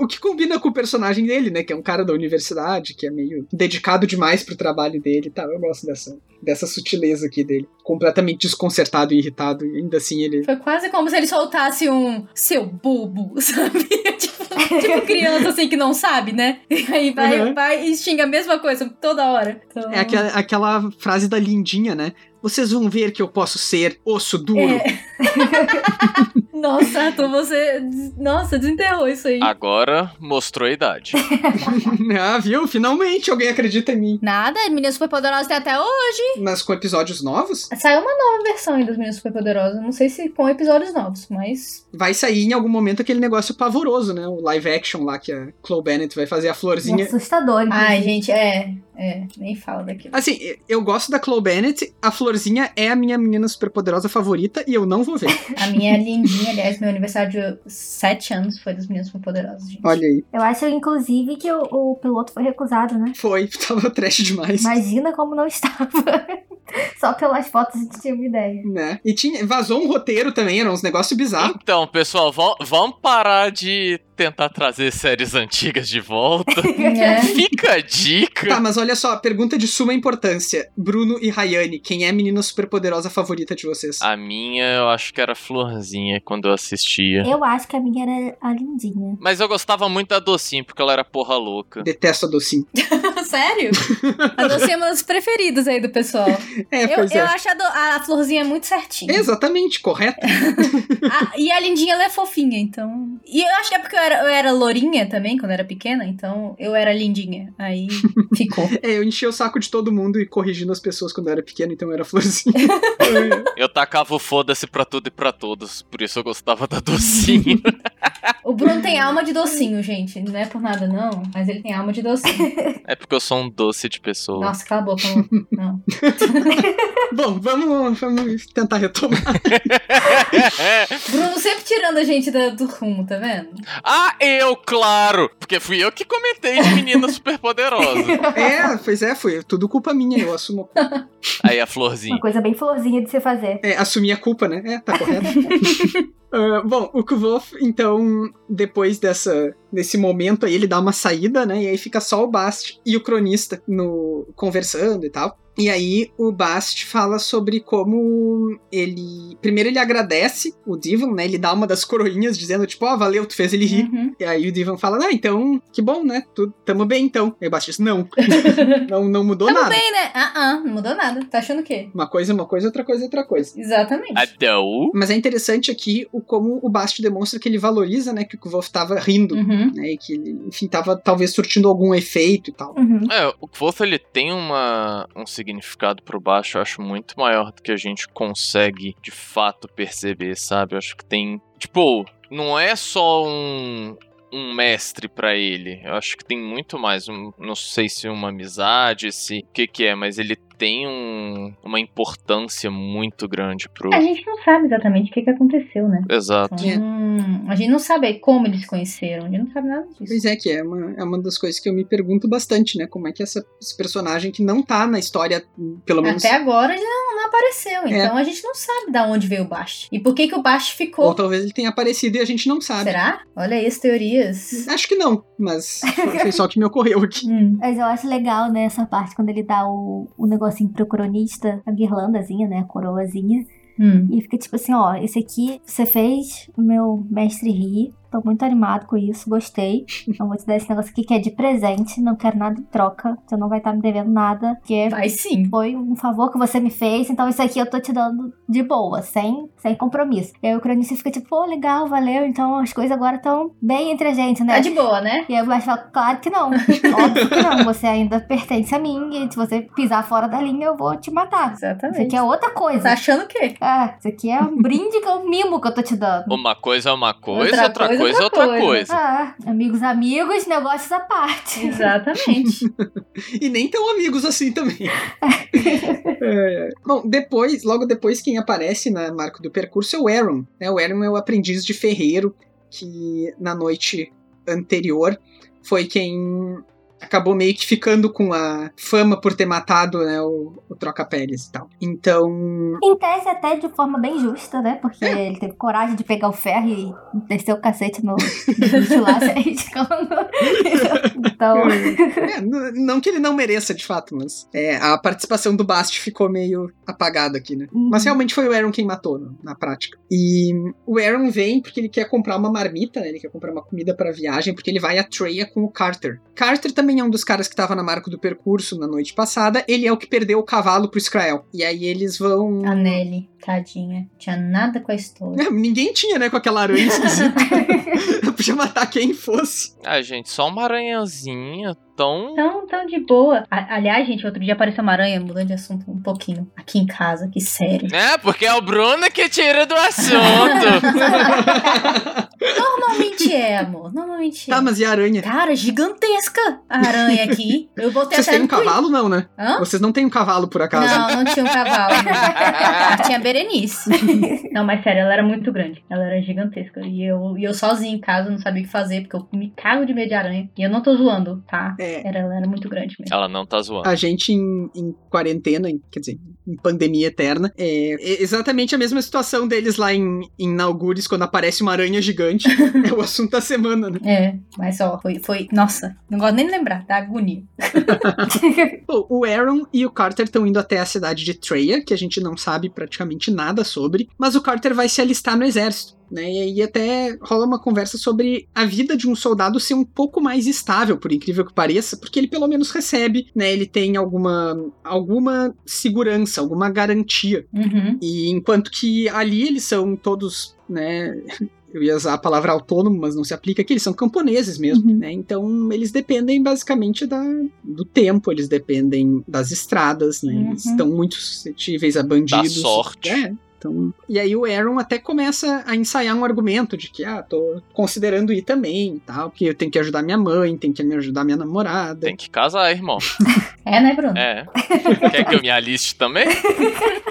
o que combina com o personagem dele, né? Que é um cara da universidade, que é meio dedicado demais pro trabalho dele e tal. Eu gosto dessa, dessa sutileza aqui dele. Completamente desconcertado e irritado. E ainda assim ele. Foi quase como se ele soltasse um seu bobo, sabe? tipo, tipo criança assim que não sabe, né? E aí vai, Uhum. vai e xinga a mesma coisa toda hora. Então, É aquela, aquela frase da lindinha, né? Vocês vão ver que eu posso ser osso duro. É. Nossa, Arthur, você. Nossa, desenterrou isso aí. Agora mostrou a idade. ah, viu? Finalmente alguém acredita em mim. Nada, Meninas Superpoderosas tem até hoje. Mas com episódios novos, Saiu uma nova versão aí dos Meninas Superpoderosas. Não sei se com episódios novos, mas. vai sair em algum momento aquele negócio pavoroso, né? O live action lá que a Chloe Bennett vai fazer a É florzinha. assustador, inclusive. Ai, gente, é. É, nem fala daquilo. Assim, eu gosto da Chloe Bennett, a florzinha é a minha menina superpoderosa favorita e eu não vou ver. A minha é lindinha, aliás, meu aniversário de 7 anos foi dos Meninas Superpoderosas, gente. Olha aí. Eu acho, inclusive, que o, o piloto foi recusado, né? Foi, tava trash demais. Imagina como não estava. Só pelas fotos a gente tinha uma ideia. Né? E tinha, vazou um roteiro também, eram uns negócios bizarros. Então, pessoal, vam- vamos parar de tentar trazer séries antigas de volta. É. Fica a dica. Tá, mas olha só, pergunta de suma importância. Bruno e Rayane, quem é a menina superpoderosa favorita de vocês? A minha, eu acho que era Florzinha quando eu assistia. Eu acho que a minha era a lindinha. Mas eu gostava muito da Docinho, porque ela era porra louca. Detesto a docinho. Sério? A docinha é uma das preferidas aí do pessoal. É, Eu, pois eu é. acho a, do- a florzinha muito certinha. Exatamente, correto. A- e a lindinha, ela é fofinha, então. E eu acho que é porque eu era, eu era lourinha também, quando eu era pequena, então eu era lindinha. Aí ficou. É, eu enchia o saco de todo mundo e corrigindo as pessoas quando eu era pequeno, então eu era florzinha. Eu tacava o foda-se pra tudo e pra todos, por isso eu gostava da Docinho. O Bruno tem alma de docinho, gente. Não é por nada, não. Mas ele tem alma de docinho. É porque eu sou um doce de pessoa. Nossa, cala a boca. Não. Bom, vamos, vamos tentar retomar. Bruno sempre tirando a gente da- do rumo, tá vendo? ah, eu, claro! Porque fui eu que comentei de menina superpoderosa. É, pois é, foi tudo culpa minha, eu assumo. Aí a florzinha. Uma coisa bem florzinha de se fazer. É, assumir a culpa, né? É, tá correto. Ah, bom, o Kvolf, então, depois dessa, desse momento aí, ele dá uma saída, né? E aí fica só o Bast e o cronista no, conversando e tal. E aí o Bast fala sobre como ele. Primeiro ele agradece o Divan, né? Ele dá uma das coroinhas dizendo, tipo, ó, valeu, tu fez ele rir. Uhum. E aí o Divan fala, ah, então, que bom, né? Tu, tamo bem então. E o Bast diz, não. não, não mudou Tamo nada. bem, né? Ah, ah, não mudou nada. Tá achando o quê? Uma coisa é uma coisa, outra coisa é outra coisa. Exatamente. Adão. Mas é interessante aqui o como o Bast demonstra que ele valoriza, né, que o Kvolf tava rindo, Uhum. Né, e que ele, enfim, tava talvez surtindo algum efeito e tal. Uhum. É, o Wolf ele tem uma, um significado pro baixo, eu acho muito maior do que a gente consegue de fato perceber, sabe? Eu acho que tem. Tipo, não é só um, um mestre pra ele. Eu acho que tem muito mais. Um, não sei se uma amizade, se. O que, que é, mas ele tem um, uma importância muito grande pro. A gente não sabe exatamente o que, que aconteceu, né? Exato. Hum, a gente não sabe como eles se conheceram, a gente não sabe nada disso. Pois é, que é uma, é uma das coisas que eu me pergunto bastante, né, como é que essa, esse personagem que não tá na história, pelo menos... Até agora ele não, não apareceu, então a gente não sabe da onde veio o Bast. E por que, que o Bast ficou? Ou talvez ele tenha aparecido e a gente não sabe. Será? Olha aí as teorias. Acho que não, mas foi- só o que me ocorreu aqui. Hum. Mas eu acho legal, né, essa parte quando ele dá o, o negocinho pro cronista, a guirlandazinha, né, a coroazinha. Hum. E fica tipo assim, ó, esse aqui você fez o meu mestre rir. Tô muito animado com isso, gostei. Então vou te dar esse negócio aqui que é de presente, não quero nada em troca. Você não vai estar me devendo nada, porque Vai sim. foi um favor que você me fez, então isso aqui eu tô te dando de boa, sem, sem compromisso. E aí o cronista fica tipo, pô, legal, valeu, então as coisas agora estão bem entre a gente, né? Tá de boa, né? E aí o Baixo fala, claro que não. Óbvio que não. Você ainda pertence a mim. E se você pisar fora da linha, eu vou te matar. Isso Exatamente. aqui é outra coisa. Tá achando o quê? Ah, isso aqui é um brinde, que é um mimo que eu tô te dando. Uma coisa é uma coisa, Outra outra, coisa coisa é outra coisa. coisa. Ah, amigos, amigos, negócios à parte. Exatamente. E nem tão amigos assim também. É. Bom, depois, logo depois, quem aparece na marco do percurso é o Aaron. Né? O Aaron é o aprendiz de ferreiro que na noite anterior foi quem acabou meio que ficando com a fama por ter matado né, o, o Troca-Peles e tal. Então, Em tese, até de forma bem justa, né? Porque ele teve coragem de pegar o ferro e descer o cacete no bicho lá, se arriscando. então, é, não que ele não mereça de fato, mas é, a participação do Bast ficou meio apagada aqui, né? Uhum. Mas realmente foi o Aaron quem matou na, na prática. E o Aaron vem porque ele quer comprar uma marmita, né? Ele quer comprar uma comida pra viagem, porque ele vai a Treya com o Carter. Carter também é um dos caras que tava na marca do percurso na noite passada. Ele é o que perdeu o cavalo pro Israel. E aí eles vão. A Nelly, tadinha. Tinha nada com a história. Ninguém tinha, né, com aquela aranha esquisita. Podia matar quem fosse. Ah, gente, só uma aranhazinha tão. Tão, tão de boa. A- aliás, gente, outro dia apareceu uma aranha, mudando de assunto um pouquinho. Aqui em casa, que sério. É, porque é o Bruno que tira do assunto. Normalmente é, amor. Normalmente é. Tá, mas e a aranha? Cara, gigantesca a aranha aqui. Eu botei Vocês têm um cavalo, não, né? Hã? Vocês não têm um cavalo, por acaso? Não, não tinha um cavalo. Tinha Berenice. Não, mas sério, ela era muito grande. Ela era gigantesca. E eu, e eu sozinha em casa não sabia o que fazer, porque eu me cago de medo de aranha. E eu não tô zoando, tá? É. Era, ela era muito grande mesmo. Ela não tá zoando. A gente em, em quarentena, em- quer dizer, em pandemia eterna, é, é exatamente a mesma situação deles lá em, em Naugures, quando aparece uma aranha gigante. é o assunto da semana, né? É, mas ó, foi, foi. Nossa, não gosto nem de lembrar, dá agonia. Bom, o Aaron e o Carter estão indo até a cidade de Treya, que a gente não sabe praticamente nada sobre, mas o Carter vai se alistar no exército. Né, e aí até rola uma conversa sobre a vida de um soldado ser um pouco mais estável, por incrível que pareça, porque ele pelo menos recebe, né? Ele tem alguma, alguma segurança, alguma garantia. Uhum. E enquanto que ali eles são todos, né? Eu ia usar a palavra autônomo, mas não se aplica aqui, eles são camponeses mesmo, Uhum. né? Então eles dependem basicamente da, do tempo, eles dependem das estradas, né? Eles Uhum. estão muito suscetíveis a bandidos. sorte. É, Então, e aí o Aaron até começa a ensaiar um argumento de que, ah, tô considerando ir também e tal, porque eu tenho que ajudar minha mãe, tenho que me ajudar minha namorada. Tem que casar, irmão. É, né, Bruno? É. Quer que eu me aliste também?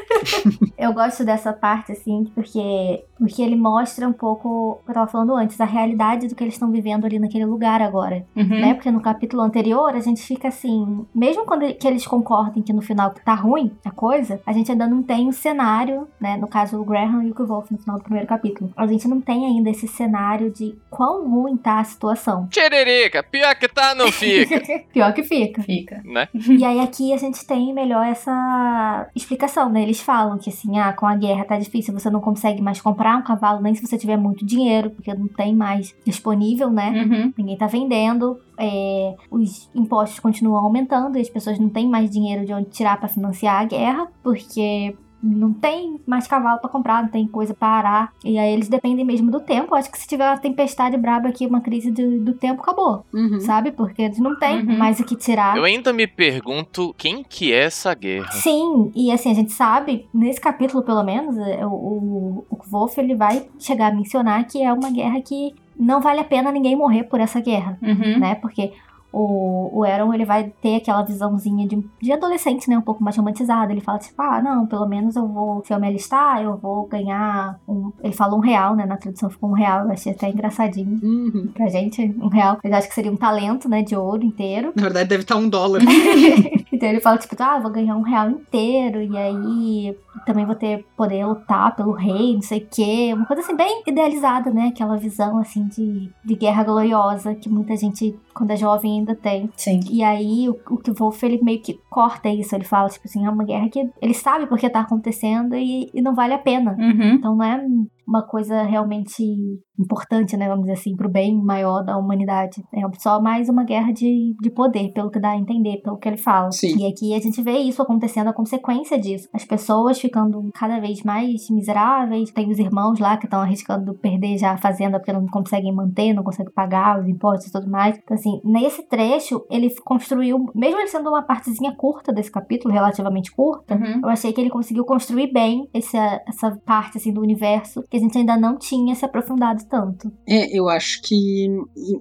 Eu gosto dessa parte, assim, porque, porque ele mostra um pouco, eu tava falando antes, a realidade do que eles estão vivendo ali naquele lugar agora. Uhum. Né? Porque no capítulo anterior a gente fica assim, mesmo quando que eles concordem que no final tá ruim a coisa, a gente ainda não tem o cenário, né? No caso o Graham e o Wolf no final do primeiro capítulo. A gente não tem ainda esse cenário de quão ruim tá a situação. Tchererica, pior que tá, não fica. Pior que fica. Fica. né? E aí aqui a gente tem melhor essa explicação, né? Eles falam que assim, ah, com a guerra tá difícil, você não consegue mais comprar um cavalo, nem se você tiver muito dinheiro, porque não tem mais disponível, né? Uhum. Ninguém tá vendendo, é, os impostos continuam aumentando e as pessoas não têm mais dinheiro de onde tirar pra financiar a guerra, porque não tem mais cavalo pra comprar, não tem coisa pra arar. E aí eles dependem mesmo do tempo. Acho que se tiver uma tempestade braba aqui, uma crise do, do tempo, acabou. Uhum. Sabe? Porque eles não têm Uhum. mais o que tirar. Eu ainda me pergunto quem que é essa guerra. Sim, e assim, a gente sabe, nesse capítulo pelo menos, é, o, o, o Wolf ele vai chegar a mencionar que é uma guerra que não vale a pena ninguém morrer por essa guerra, Uhum. né? Porque o, o Aaron ele vai ter aquela visãozinha de, de adolescente, né? Um pouco mais romantizada. Ele fala tipo, ah, não, pelo menos eu vou, se eu me alistar, eu vou ganhar um. Ele fala um real, né? Na tradução ficou um real, eu achei até engraçadinho. Uhum. Pra gente, um real. Eu acho que seria um talento, né? De ouro inteiro. Na verdade, deve estar um dólar. então ele fala, tipo, ah, vou ganhar um real inteiro, e aí também vou ter poder lutar pelo rei, não sei o quê. Uma coisa assim, bem idealizada, né? Aquela visão assim de, de guerra gloriosa que muita gente, quando é jovem, ainda tem. Sim. E aí o, o que Wolf ele meio que corta isso, ele fala, tipo assim, é uma guerra que ele sabe porque tá acontecendo e, e não vale a pena. Uhum. Então não é uma coisa realmente importante, né, vamos dizer assim, pro bem maior da humanidade. É só mais uma guerra de, de poder, pelo que dá a entender, pelo que ele fala. Sim. E aqui a gente vê isso acontecendo, a consequência disso. As pessoas ficando cada vez mais miseráveis, tem os irmãos lá que estão arriscando perder já a fazenda porque não conseguem manter, não conseguem pagar os impostos e tudo mais. Então, assim, nesse trecho, ele construiu, mesmo ele sendo uma partezinha curta desse capítulo, relativamente curta, Uhum. eu achei que ele conseguiu construir bem essa, essa parte assim do universo que a gente ainda não tinha se aprofundado tanto. É, eu acho que,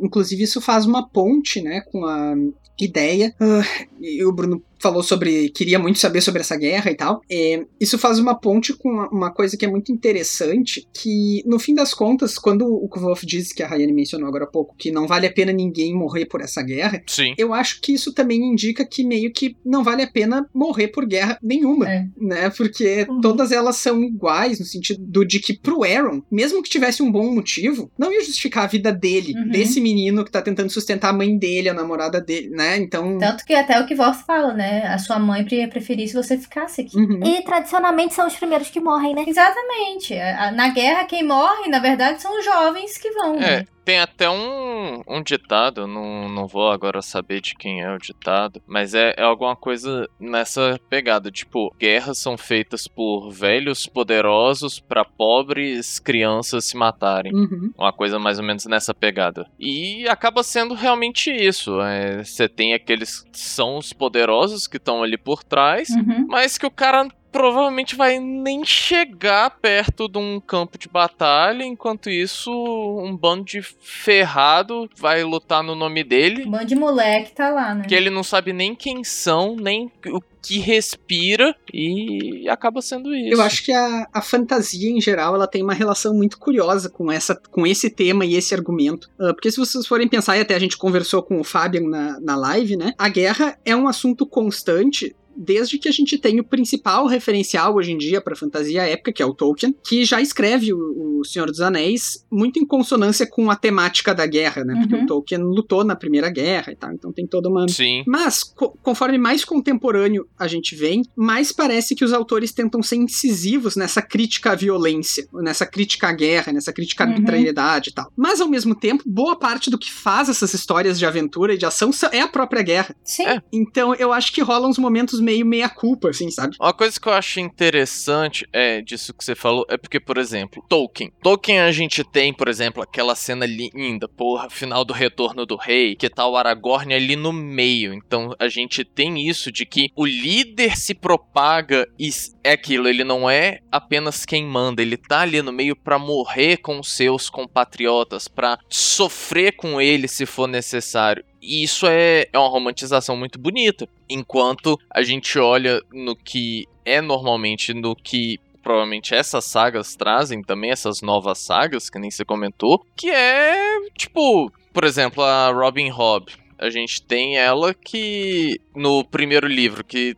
inclusive, isso faz uma ponte, né, com a ideia. Ah, e o Bruno falou sobre. queria muito saber sobre essa guerra e tal. É, isso faz uma ponte com uma- uma coisa que é muito interessante, que no fim das contas, quando o Kvolf diz que a Rayane mencionou agora há pouco, que não vale a pena ninguém morrer por essa guerra, Sim. eu acho que isso também indica que meio que não vale a pena morrer por guerra nenhuma, É. né? Porque Uhum. todas elas são iguais no sentido de que pro Aaron, mesmo que tivesse um bom motivo, não ia justificar a vida dele, Uhum. desse menino que tá tentando sustentar a mãe dele, a namorada dele, né? Então, Tanto que até o que Wolf fala, né? A sua mãe ia preferir se você ficasse aqui. uhum. E tradicionalmente são os primeiros que morrem, né? Exatamente. Na guerra, quem morre, na verdade, são os jovens que vão. É, né? Tem até um, um ditado, não, não vou agora saber de quem é o ditado, mas é, é alguma coisa nessa pegada. Tipo, guerras são feitas por velhos poderosos pra pobres crianças se matarem. Uhum. Uma coisa mais ou menos nessa pegada. E acaba sendo realmente isso. é, Você tem aqueles que são os poderosos que estão ali por trás, Uhum. mas que o cara provavelmente vai nem chegar perto de um campo de batalha, enquanto isso um bando de ferrado vai lutar no nome dele, Um bando de moleque tá lá, né? que ele não sabe nem quem são, nem o que respira e acaba sendo isso. Eu acho que a, a fantasia em geral ela tem uma relação muito curiosa com essa com esse tema e esse argumento. Ah, porque se vocês forem pensar, e até a gente conversou com o Fabian na, na live, né? A guerra é um assunto constante desde que a gente tem o principal referencial hoje em dia para fantasia épica, que é o Tolkien, que já escreve o, o Senhor dos Anéis muito em consonância com a temática da guerra, né? Porque Uhum. o Tolkien lutou na Primeira Guerra e tal, então tem toda uma Sim. mas, co- conforme mais contemporâneo a gente vem, mais parece que os autores tentam ser incisivos nessa crítica à violência, nessa crítica à guerra, nessa crítica à Uhum. arbitrariedade e tal. Mas, ao mesmo tempo, boa parte do que faz essas histórias de aventura e de ação é a própria guerra. Sim. É. Então, eu acho que rolam uns momentos meio meia-culpa, assim, sabe? Uma coisa que eu acho interessante é disso que você falou, é porque, por exemplo, Tolkien. Tolkien a gente tem, por exemplo, aquela cena linda, porra, final do Retorno do Rei, que tá o Aragorn ali no meio. Então a gente tem isso de que o líder se propaga e é aquilo, ele não é apenas quem manda, ele tá ali no meio para morrer com seus compatriotas, para sofrer com ele se for necessário. E isso é, é uma romantização muito bonita. Enquanto a gente olha no que é normalmente no que provavelmente essas sagas trazem também, essas novas sagas, que nem você comentou, que é, tipo, por exemplo, a Robin Hobb. A gente tem ela que no primeiro livro que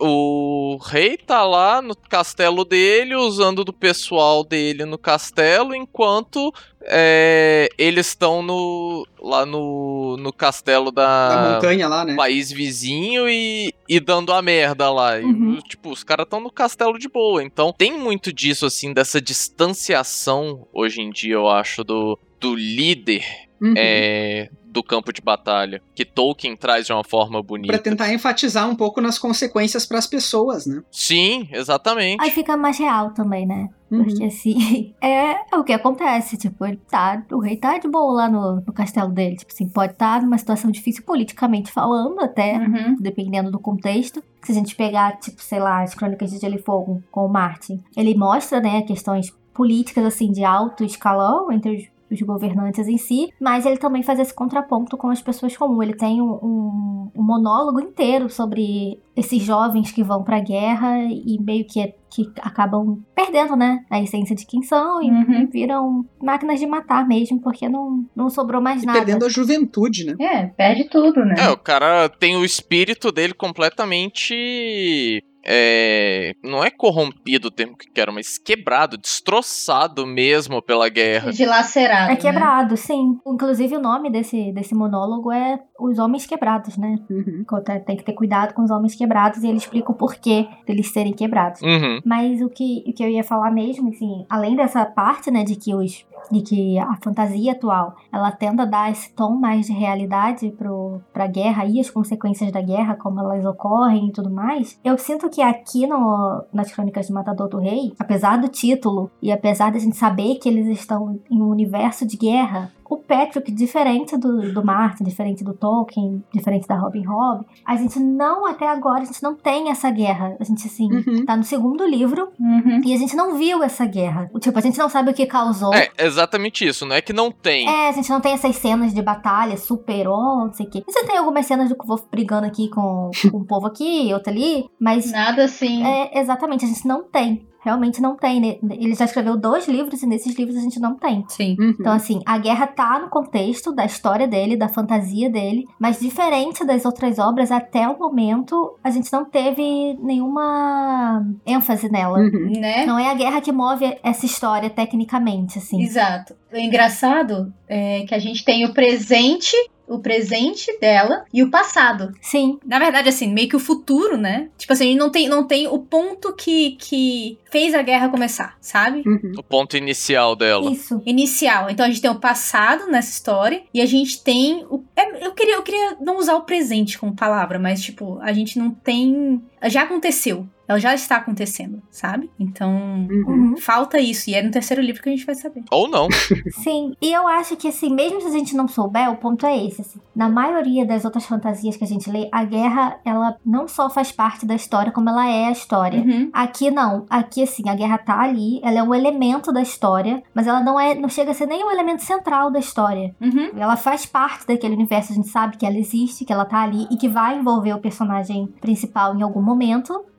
o rei tá lá no castelo dele usando do pessoal dele no castelo enquanto é, eles estão no lá no, no castelo da, da montanha lá, né? País vizinho e, e dando a merda lá. Uhum. E, tipo, os caras estão no castelo de boa. Então tem muito disso, assim, dessa distanciação hoje em dia, eu acho, do, do líder. Uhum. É, do campo de batalha, que Tolkien traz de uma forma bonita. Para tentar enfatizar um pouco nas consequências para as pessoas, né? Sim, exatamente. Aí fica mais real também, né? Uhum. Porque assim, é, é, o que acontece. Tipo, ele tá. O rei tá de boa lá no, no castelo dele. Tipo assim, pode estar tá numa situação difícil politicamente falando, até, uhum. dependendo do contexto. Se a gente pegar, tipo, sei lá, as crônicas de Gelo e Fogo com o Martin, ele mostra, né, questões políticas, assim, de alto escalão entre os governantes em si, mas ele também faz esse contraponto com as pessoas comuns. Ele tem um, um, um monólogo inteiro sobre esses jovens que vão pra guerra e meio que, é, que acabam perdendo, né, a essência de quem são e, uhum. viram máquinas de matar mesmo, porque não, não sobrou mais e nada. Perdendo a juventude, né? É, perde tudo, né? É, o cara tem o espírito dele completamente é, não é corrompido o termo que quero, mas quebrado, destroçado mesmo pela guerra. Dilacerado. É né? quebrado, né? sim. Inclusive o nome desse, desse monólogo é Os Homens Quebrados, né? Uhum. Tem que ter cuidado com os homens quebrados e ele explica o porquê deles serem quebrados. Uhum. Mas o que, o que eu ia falar mesmo, assim, além dessa parte, né, de que os de que a fantasia atual ela tenta dar esse tom mais de realidade pro, pra guerra e as consequências da guerra, como elas ocorrem e tudo mais, eu sinto que aqui no, nas Crônicas de Matador do Rei, apesar do título e apesar da gente saber que eles estão em um universo de guerra, o Patrick, diferente do, do Martin, diferente do Tolkien, diferente da Robin Hobb, a gente não, até agora, a gente não tem essa guerra. A gente, assim, uhum. tá no segundo livro uhum. e a gente não viu essa guerra. Tipo, a gente não sabe o que causou. É, exatamente isso, não é que não tem. É, a gente não tem essas cenas de batalha super, oh, não sei o quê. Você tem algumas cenas do Wolf brigando aqui com, com um povo aqui, outro ali, mas... Nada assim. É, exatamente, a gente não tem realmente não tem. Né? Ele já escreveu dois livros e nesses livros a gente não tem. Sim. Uhum. Então, assim, a guerra tá no contexto da história dele, da fantasia dele, mas diferente das outras obras, até o momento, a gente não teve nenhuma ênfase nela. Uhum. Né? Não é a guerra que move essa história tecnicamente, assim. Exato. O engraçado é que a gente tem o presente o presente dela e o passado. Sim. Na verdade, assim, meio que o futuro, né? Tipo assim, não tem, não tem o ponto que, que fez a guerra começar, sabe? Uhum. O ponto inicial dela. Isso. Inicial. Então a gente tem o passado nessa história e a gente tem o. É, eu, queria, eu queria não usar o presente como palavra, mas, tipo, a gente não tem. Já aconteceu ela já está acontecendo, sabe? Então, uhum. falta isso. E é no terceiro livro que a gente vai saber. Ou não. Sim, e eu acho que, assim, mesmo se a gente não souber, o ponto é esse. Assim, na maioria das outras fantasias que a gente lê, a guerra, ela não só faz parte da história, como ela é a história. Uhum. Aqui, não. Aqui, assim, a guerra tá ali, ela é um elemento da história, mas ela não é, não chega a ser nem um elemento central da história. Uhum. Ela faz parte daquele universo, a gente sabe que ela existe, que ela tá ali e que vai envolver o personagem principal em algum momento,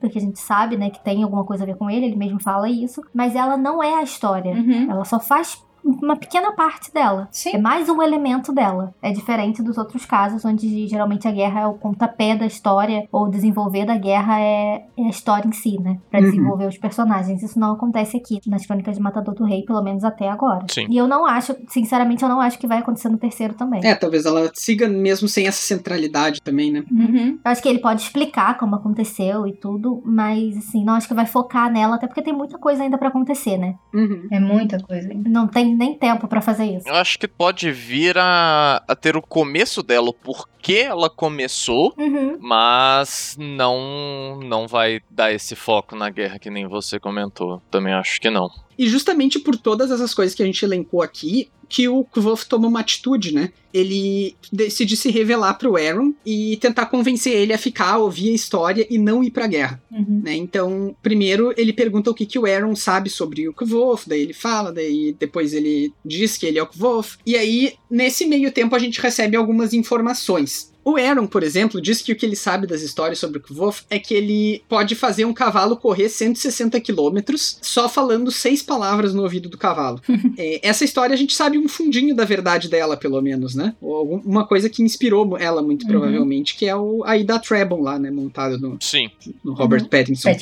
porque a gente gente sabe, né, que tem alguma coisa a ver com ele, ele mesmo fala isso, mas ela não é a história. Uhum. Ela só faz uma pequena parte dela. Sim. É mais um elemento dela. É diferente dos outros casos, onde geralmente a guerra é o pontapé da história, ou desenvolver da guerra é, é a história em si, né? Pra uhum. desenvolver os personagens. Isso não acontece aqui nas Crônicas de Matador do Rei, pelo menos até agora. Sim. E eu não acho, sinceramente, eu não acho que vai acontecer no terceiro também. É, talvez ela siga mesmo sem essa centralidade também, né? Uhum. Eu acho que ele pode explicar como aconteceu e tudo, mas assim, não acho que vai focar nela, até porque tem muita coisa ainda para acontecer, né? Uhum. É muita coisa ainda. Não tem nem tempo pra fazer isso. Eu acho que pode vir a, a ter o começo dela, o porquê ela começou, Uhum. mas não não vai dar esse foco na guerra que nem você comentou. Também acho que não. E justamente por todas essas coisas que a gente elencou aqui, que o Kvof toma uma atitude, né? Ele decide se revelar pro Aaron e tentar convencer ele a ficar, ouvir a história e não ir pra guerra, Uhum. né? Então, primeiro ele pergunta o que, que o Aaron sabe sobre o Kvof, daí ele fala, daí depois ele diz que ele é o Kvof. E aí, nesse meio tempo, a gente recebe algumas informações. O Aaron, por exemplo, diz que o que ele sabe das histórias sobre o Kvof é que ele pode fazer um cavalo correr 160 quilômetros só falando seis palavras no ouvido do cavalo. É, essa história a gente sabe um fundinho da verdade dela, pelo menos, né? Ou uma coisa que inspirou ela, muito Uhum. provavelmente, que é o, a Ida Trebon lá, né? Montado no, Sim. no Robert Uhum. Pattinson.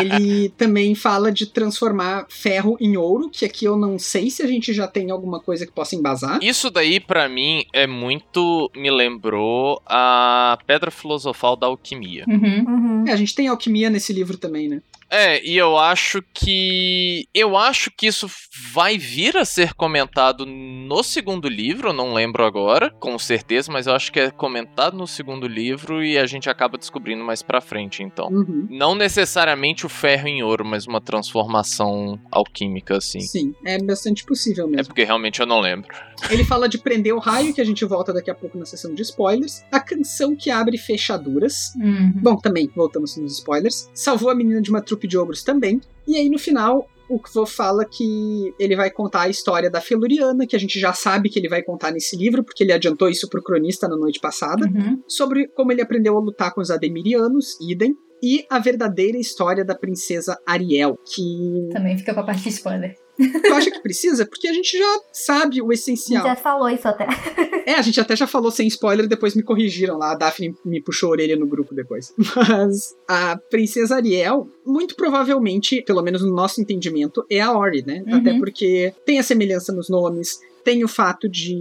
Ele também fala de transformar ferro em ouro, que aqui eu não sei se a gente já tem alguma coisa que possa embasar. Isso daí, pra mim, é muito. Me lembrou a Pedra Filosofal da Alquimia. Uhum. Uhum. É, a gente tem alquimia nesse livro também, né? É, e eu acho que. Eu acho que isso vai vir a ser comentado no segundo livro, eu não lembro agora, com certeza, mas eu acho que é comentado no segundo livro e a gente acaba descobrindo mais pra frente, então. Uhum. Não necessariamente o ferro em ouro, mas uma transformação alquímica, assim. Sim, é bastante possível É mesmo. porque realmente eu não lembro. Ele fala de prender o raio, que a gente volta daqui a pouco na sessão de spoilers. A canção que abre fechaduras. Uhum. Bom, também voltamos nos spoilers. Salvou a menina de uma trupe de ogros também. E aí no final. O Kvo fala que ele vai contar a história da Feluriana, que a gente já sabe que ele vai contar nesse livro, porque ele adiantou isso pro cronista na noite passada. Uhum. sobre como ele aprendeu a lutar com os Ademirianos, idem, e a verdadeira história da princesa Ariel, que Também fica pra parte de spoiler. Tu acha que precisa? Porque a gente já sabe o A gente essencial. já falou isso até. É, a gente até já falou sem spoiler, depois me corrigiram lá, a Daphne me puxou a orelha no grupo depois. Mas a princesa Ariel, muito provavelmente, pelo menos no nosso entendimento, é a Ori, né? Uhum. Até porque tem a semelhança nos nomes, tem o fato de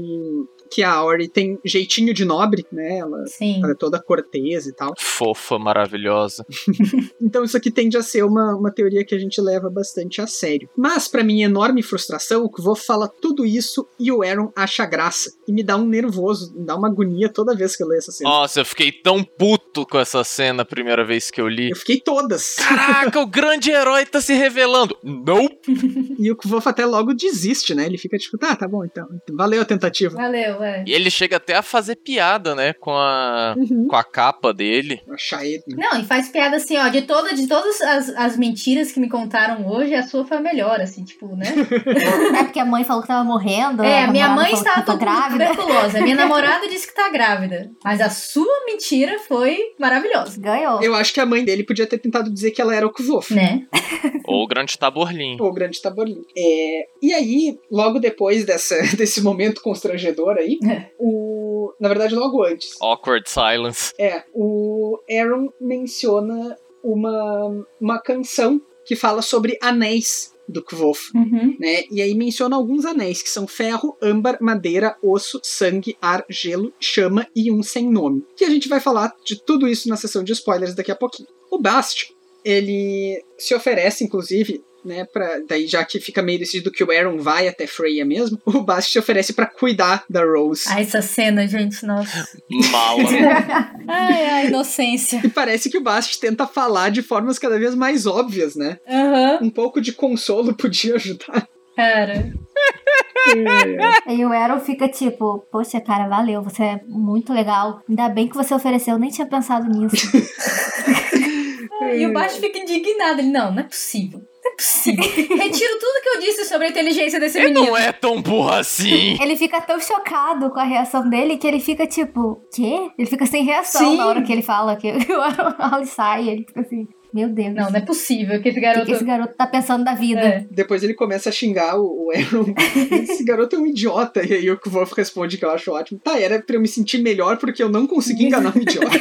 que a Ori tem jeitinho de nobre, né? Ela Sim. ela é toda cortês e tal. Fofa, maravilhosa. Então isso aqui tende a ser uma, uma teoria que a gente leva bastante a sério. Mas, pra minha enorme frustração, o Kvo fala tudo isso e o Aaron acha graça. E me dá um nervoso, me dá uma agonia toda vez que eu leio essa cena. Nossa, eu fiquei tão puto com essa cena a primeira vez que eu li. Eu fiquei todas. Caraca, o grande herói tá se revelando. Nope. E o Kvo até logo desiste, né? Ele fica tipo, tá, tá bom então. Valeu a tentativa. Valeu, é. E ele chega até a fazer piada, né, com a Uhum. com a capa dele. Achar ele. Não, e faz piada assim, ó, de, toda, de todas as, as mentiras que me contaram hoje, a sua foi a melhor, assim, tipo, né? É porque a mãe falou que tava morrendo. É, a minha mãe estava tô com grávida. tuberculosa, minha namorada disse que tá grávida, mas a sua mentira foi maravilhosa, Ganhou. Eu acho que a mãe dele podia ter tentado dizer que ela era o Kvo. né? Ou o grande Taborlin. O grande tabolinho. É, e aí, logo depois dessa, desse momento constrangedor aí, É. o. Na verdade, logo antes. Awkward silence. É, o Aaron menciona uma, uma canção que fala sobre anéis do Kvof, Uhum. né? E aí menciona alguns anéis, que são ferro, âmbar, madeira, osso, sangue, ar, gelo, chama e um sem nome. Que a gente vai falar de tudo isso na sessão de spoilers daqui a pouquinho. O Bast, ele se oferece, inclusive, né, pra, daí já que fica meio decidido que o Aaron vai até Freya mesmo, o Bast se oferece pra cuidar da Rose. Ai, essa cena, gente, nossa. Mala. Ai, ai, inocência. E parece que o Bast tenta falar de formas cada vez mais óbvias, né? Aham, Um pouco de consolo podia ajudar. cara. E o Aaron fica tipo, poxa, cara, valeu, você é muito legal. Ainda bem que você ofereceu, eu nem tinha pensado nisso. E o Baixo fica indignado. Ele, não, não é possível. É possível. Retiro tudo que eu disse sobre a inteligência desse Ele menino. não é tão burro assim. ele fica tão chocado com a reação dele que ele fica tipo, quê? Ele fica sem reação Sim. na hora que ele fala que o Aaron sai, ele fica assim, meu Deus. Não, não é possível que esse o que, garoto. que esse garoto tá pensando da vida? É. Depois ele começa a xingar o, o Aaron. Esse garoto é um idiota. E aí o Kvof responde que eu acho ótimo. Tá, era pra eu me sentir melhor porque eu não consegui enganar um idiota.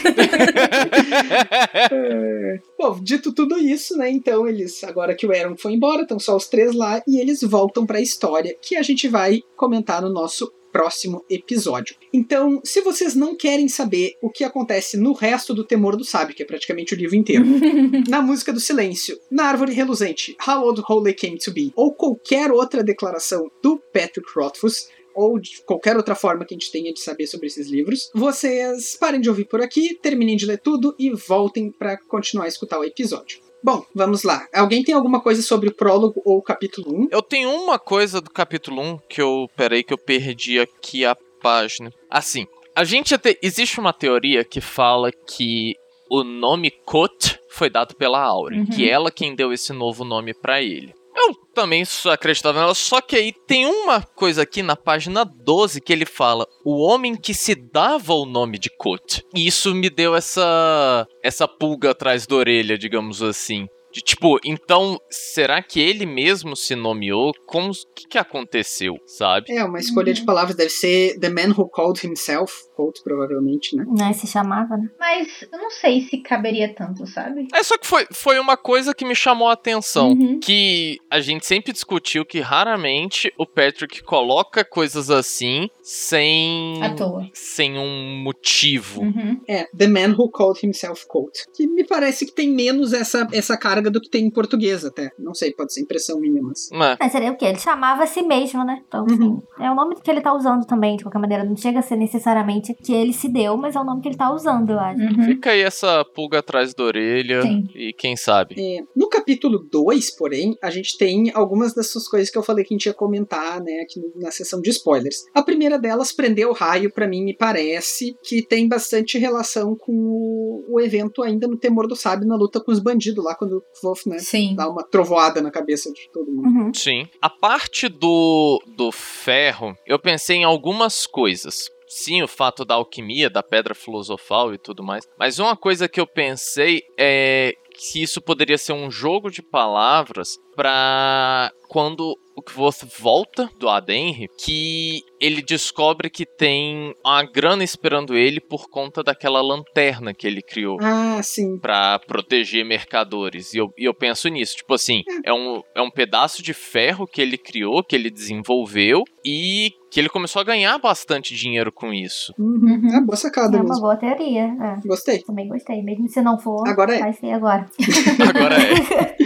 É. Bom, dito tudo isso, né? Então eles, agora que o Aaron foi embora, estão só os três lá e eles voltam pra história que a gente vai comentar no nosso próximo episódio. Então, se vocês não querem saber o que acontece no resto do Temor do Sábio, que é praticamente o livro inteiro, na música do silêncio, na árvore reluzente, How Old Holy Came to Be, ou qualquer outra declaração do Patrick Rothfuss, ou de qualquer outra forma que a gente tenha de saber sobre esses livros, vocês parem de ouvir por aqui, terminem de ler tudo e voltem para continuar a escutar o episódio. Bom, vamos lá. Alguém tem alguma coisa sobre o prólogo ou o capítulo 1? Eu tenho uma coisa do capítulo 1 que eu. Peraí, que eu perdi aqui a página. Assim, a gente até. Existe uma teoria que fala que o nome Kot foi dado pela Aurea, Uhum. que ela quem deu esse novo nome pra ele. Eu também acreditava nela, só que aí tem uma coisa aqui na página 12 que ele fala: o homem que se dava o nome de Kot. E isso me deu essa essa pulga atrás da orelha, digamos assim. De, tipo, então, será que ele mesmo se nomeou? Como o que, que aconteceu, sabe? É, uma escolha de palavras deve ser The Man Who Called Himself, Colt, provavelmente, né? Né, se chamava, né? Mas eu não sei se caberia tanto, sabe? É só que foi, foi uma coisa que me chamou a atenção. Uhum. Que a gente sempre discutiu que raramente o Patrick coloca coisas assim sem. À toa. Sem um motivo. Uhum. É, The Man Who Called Himself Colt. Que me parece que tem menos essa, essa carga do que tem em português até. Não sei, pode ser impressão minha, mas... É. Mas seria o quê? Ele chamava a si mesmo, né? Então, assim, Uhum. é o nome que ele tá usando também, de qualquer maneira. Não chega a ser necessariamente que ele se deu, mas é o nome que ele tá usando, eu acho. Uhum. Fica aí essa pulga atrás da orelha. Sim. E quem sabe? É, no capítulo 2, porém, a gente tem algumas dessas coisas que eu falei que a gente ia comentar, né, aqui na sessão de spoilers. A primeira delas, Prender o Raio, pra mim, me parece que tem bastante relação com o, o evento ainda no Temor do Sábio, na luta com os bandidos lá, quando Wolf, né, Sim. dá uma trovoada na cabeça de todo mundo. Uhum. Sim. A parte do, do ferro, eu pensei em algumas coisas. Sim, o fato da alquimia, da pedra filosofal e tudo mais. Mas uma coisa que eu pensei é que isso poderia ser um jogo de palavras pra quando o Kvoth volta do Adenri, que ele descobre que tem uma grana esperando ele por conta daquela lanterna que ele criou Ah, sim. pra proteger mercadores. E eu, e eu penso nisso. Tipo assim, é um, é um pedaço de ferro que ele criou, que ele desenvolveu e que ele começou a ganhar bastante dinheiro com isso. Uhum. Ah, boa sacada É uma mesmo. boa teoria. É. Gostei. Também gostei. Mesmo se não for, Agora é. vai ser agora. Agora é.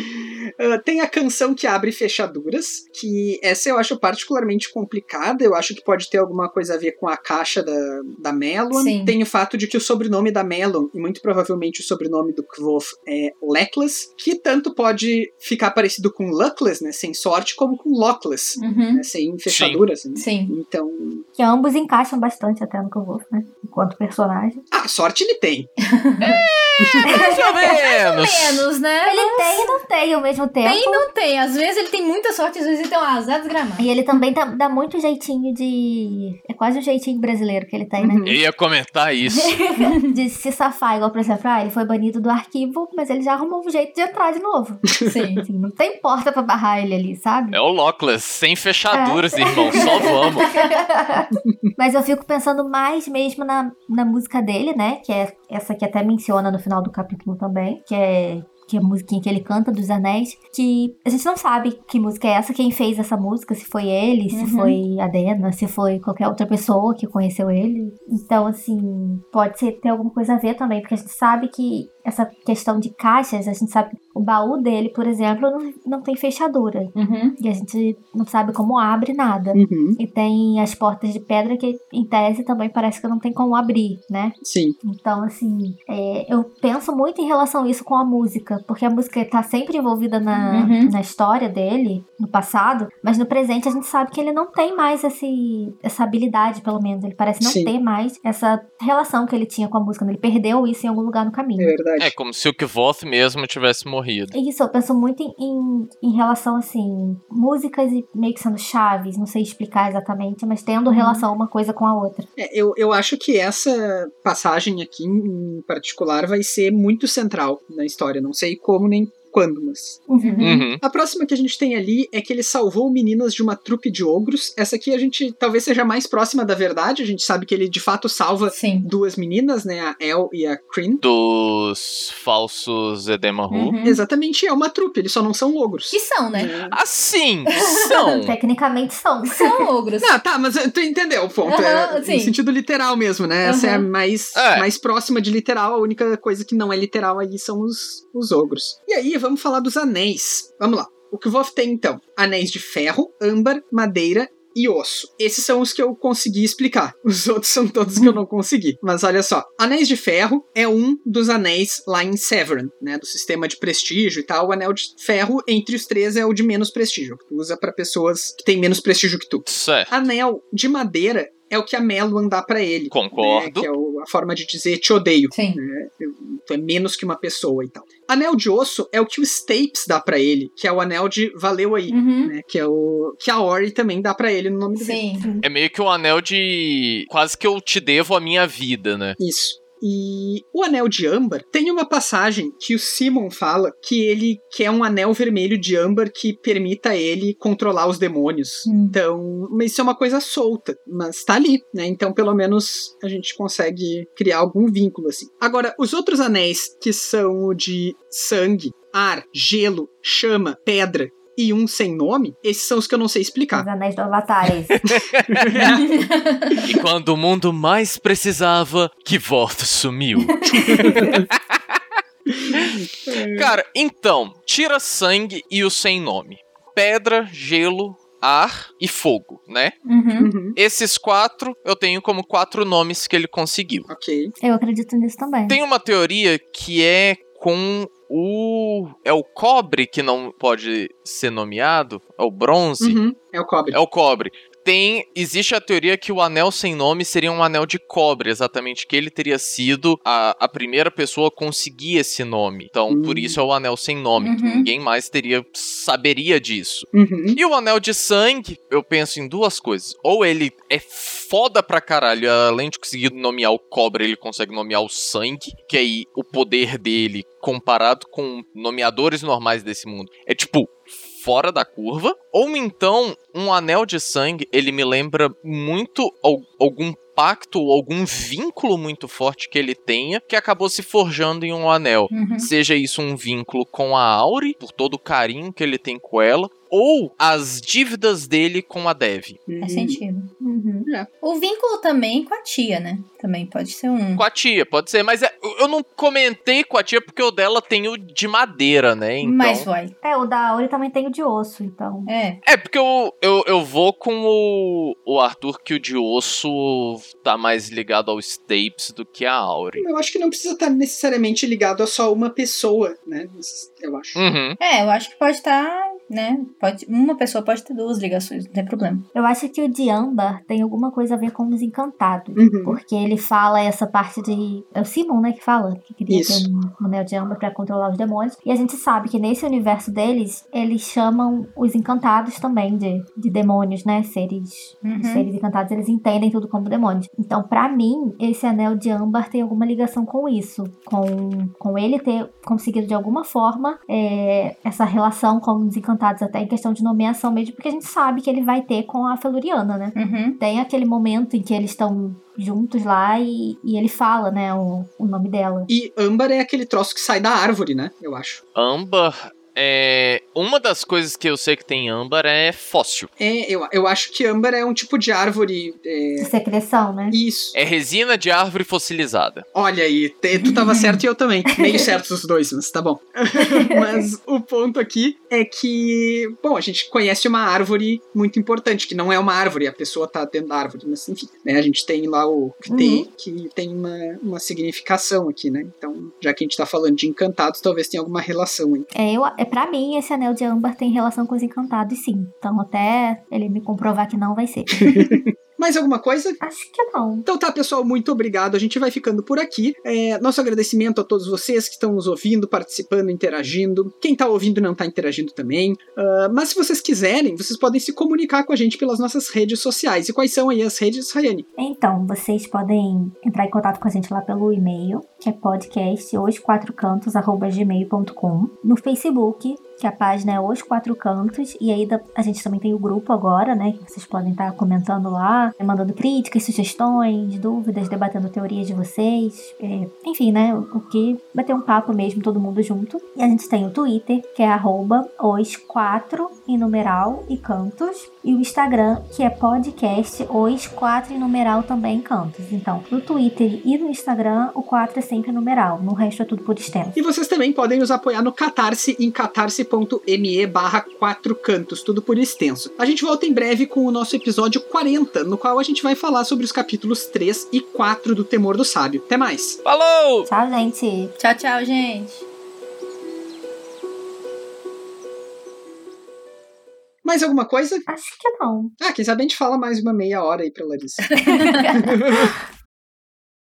Ah, tem a canção que abre fechaduras, que essa eu acho particularmente complicada. Eu acho que pode ter alguma coisa a ver com a caixa da, da Melon. Sim. Tem o fato de que o sobrenome da Melon, e muito provavelmente o sobrenome do Kvoth, é Leckless, que tanto pode ficar parecido com Luckless, né, sem sorte, como com Lockless, Uhum. né, sem fechaduras. né? Sim. Então, Que ambos encaixam bastante até no que eu vou, né? Enquanto personagem. ah, sorte ele tem. Mais ou menos. Menos, né? Ele tem e não tem ao mesmo tempo. Tem e não tem. Às vezes ele tem muita sorte, às vezes ele tem um azar desgramado. E ele também tá- dá muito jeitinho de. É quase um jeitinho brasileiro que ele tem, né? Eu ia comentar isso. de se safar, igual, por exemplo, ah, ele foi banido do arquivo, mas ele já arrumou um jeito de entrar de novo. Sim. Assim, não tem porta pra barrar ele ali, sabe? É o Lockless, sem fechaduras, irmão. Só vamos. Mas eu fico pensando mais mesmo na, na música dele, né? Que é essa que até menciona no final do capítulo também, que é que é a musiquinha que ele canta dos Anéis, que a gente não sabe que música é essa, quem fez essa música, se foi ele, se Uhum. foi a Dena, se foi qualquer outra pessoa que conheceu ele. Então, assim, pode ser ter alguma coisa a ver também, porque a gente sabe que essa questão de caixas, a gente sabe que o baú dele, por exemplo, não, não tem fechadura. Uhum. E a gente não sabe como abre nada. Uhum. E tem as portas de pedra que, em tese, também parece que não tem como abrir, né? Sim. Então, assim, é, eu penso muito em relação a isso com a música, porque a música tá sempre envolvida na, Uhum. na história dele, no passado, mas no presente a gente sabe que ele não tem mais esse, essa habilidade, pelo menos. Ele parece não Sim. ter mais essa relação que ele tinha com a música. né? Ele perdeu isso em algum lugar no É caminho. Verdade. É como se o Kvoth mesmo tivesse morrido. Isso, eu penso muito em, em, em relação, assim, músicas e meio que sendo chaves, não sei explicar exatamente, mas tendo relação uma coisa com a outra. É, eu, eu acho que essa passagem aqui em particular vai ser muito central na história. Não sei como nem quando, mas. Uhum. Uhum. A próxima que a gente tem ali é que ele salvou meninas de uma trupe de ogros. Essa aqui a gente talvez seja mais próxima da verdade. A gente sabe que ele de fato salva Sim. duas meninas, né? A El e a Kryn. Dos falsos Edemaru. Uhum. Exatamente, é uma trupe, eles só não são ogros. Que são, né? Assim, são. Tecnicamente são. São ogros. Não, tá, mas tu entendeu o ponto. É sim. no sentido literal mesmo, né? Essa é a Aham. mais, É. mais próxima de literal. A única coisa que não é literal aí são os, os ogros. E aí, vamos falar dos anéis. Vamos lá. O que o Wolf tem, então? Anéis de ferro, âmbar, madeira e osso. Esses são os que eu consegui explicar. Os outros são todos que eu não consegui. Mas olha só. Anéis de ferro é um dos anéis lá em Severin, né? Do sistema de prestígio e tal. O anel de ferro, entre os três, é o de menos prestígio. Que tu usa pra pessoas que têm menos prestígio que tu. Certo. Anel de madeira é o que a Melo dá pra ele. Concordo. né, que é o- a forma de dizer te odeio. Sim. né, Tu é menos que uma pessoa e tal. Anel de osso é o que o Stapes dá pra ele, que é o anel de valeu aí. Uhum. Né, que é o que a Ori também dá pra ele no nome dele. Sim. É meio que o anel de. Quase que eu te devo a minha vida, né? Isso. E o anel de âmbar tem uma passagem que o Simon fala que ele quer um anel vermelho de âmbar que permita ele controlar os demônios. Hum. Então, mas isso é uma coisa solta, mas tá ali, né? Então, pelo menos a gente consegue criar algum vínculo assim. Agora, os outros anéis que são o de sangue, ar, gelo, chama, pedra e um sem nome, esses são os que eu não sei explicar. Os anéis do Avatar, esse. E quando o mundo mais precisava, que volta sumiu. Cara, então, tira sangue e o sem nome. Pedra, gelo, ar e fogo, né? Uhum. Uhum, Esses quatro eu tenho como quatro nomes que ele conseguiu. ok. Eu acredito nisso também. Tem uma teoria que é com o. É o cobre que não pode ser nomeado? É o bronze? Uhum, é o cobre. É o cobre. Tem. Existe a teoria que o anel sem nome seria um anel de cobre, exatamente. Que ele teria sido a, a primeira pessoa a conseguir esse nome. Então, Hum. por isso é o anel sem nome. Uhum. Ninguém mais teria. saberia disso. Uhum. E o anel de sangue, eu penso em duas coisas. Ou ele é foda pra caralho, além de conseguir nomear o cobre, ele consegue nomear o sangue, que aí o poder dele, comparado com nomeadores normais desse mundo, é tipo fora da curva. Ou então, um anel de sangue, ele me lembra muito al- algum pacto ou algum vínculo muito forte que ele tenha, que acabou se forjando em um anel. Uhum. Seja isso um vínculo com a Auri, por todo o carinho que ele tem com ela, ou as dívidas dele com a Dev. Faz sentido. Uhum. O vínculo também com a tia, né? Também pode ser um. Com a tia, pode ser, mas é- eu não comentei com a tia porque o dela tem o de madeira, né? Então... Mas vai. É, o da Auri também tem o de osso, então. É. É, porque eu, eu, eu vou com o, o Arthur que o de osso tá mais ligado ao Stapes do que a Auri. Eu acho que não precisa estar necessariamente ligado a só uma pessoa, né? Eu acho. Uhum. É, eu acho que pode estar, né? Pode, uma pessoa pode ter duas ligações, não tem problema. Eu acho que o de Amber tem alguma coisa a ver com os encantados. Uhum. Porque ele fala essa parte de. É o Simon, né, que fala que queria Isso. ter um anel de Amber pra controlar os demônios. E a gente sabe que nesse universo deles, eles chamam os encantados também de, de demônios, né? Seres, Uhum. seres encantados, eles entendem tudo como demônios. Então, pra mim, esse anel de âmbar tem alguma ligação com isso. Com, com ele ter conseguido de alguma forma é, essa relação com os encantados, até em questão de nomeação mesmo, porque a gente sabe que ele vai ter com a Feluriana, né? Uhum. Tem aquele momento em que eles estão juntos lá e, e ele fala, né, o, o nome dela. E âmbar é aquele troço que sai da árvore, né? Eu acho. Âmbar é. Uma das coisas que eu sei que tem âmbar é fóssil. É, eu, eu acho que âmbar é um tipo de árvore. é, De secreção, né? Isso. É resina de árvore fossilizada. Olha aí, te- tu tava certo e eu também. Meio certos os dois, mas tá bom. mas o ponto aqui é que, bom, a gente conhece uma árvore muito importante, que não é uma árvore, a pessoa tá dentro da árvore, mas enfim, né? A gente tem lá o que tem, que tem uma, uma significação aqui, né? Então, já que a gente tá falando de encantados, talvez tenha alguma relação aí. É, eu, é pra mim, esse anel de âmbar tem relação com os encantados, sim. Então, até ele me comprovar que não vai ser. Mais alguma coisa? Acho que não. Então tá, pessoal, muito obrigado. A gente vai ficando por aqui. É, nosso agradecimento a todos vocês que estão nos ouvindo, participando, interagindo. Quem tá ouvindo não tá interagindo também. Uh, mas se vocês quiserem, vocês podem se comunicar com a gente pelas nossas redes sociais. E quais são aí as redes, Rayane? Então, vocês podem entrar em contato com a gente lá pelo e-mail, que é podcast osquatrocantos.gmail.com. No Facebook, que a página é Os Quatro Cantos, e aí a gente também tem o grupo agora, né, que vocês podem estar comentando lá, mandando críticas, sugestões, dúvidas, debatendo teorias de vocês, é, enfim, né, o que bater um papo mesmo, todo mundo junto. E a gente tem o Twitter, que é arroba os quatro em numeral e cantos, e o Instagram, que é podcast os quatro em numeral também cantos. Então, no Twitter e no Instagram, o 4 é sempre numeral, no resto é tudo por extenso. E vocês também podem nos apoiar no Catarse em catarse.me barra quatro cantos, tudo por extenso. A gente volta em breve com o nosso episódio 40, no qual a gente vai falar sobre os capítulos 3 e 4 do Temor do Sábio. Até mais! Falou! Tchau, gente! Tchau, tchau, gente! Mais alguma coisa? Acho que não. Ah, quem sabe a gente fala mais uma meia hora aí pra Larissa.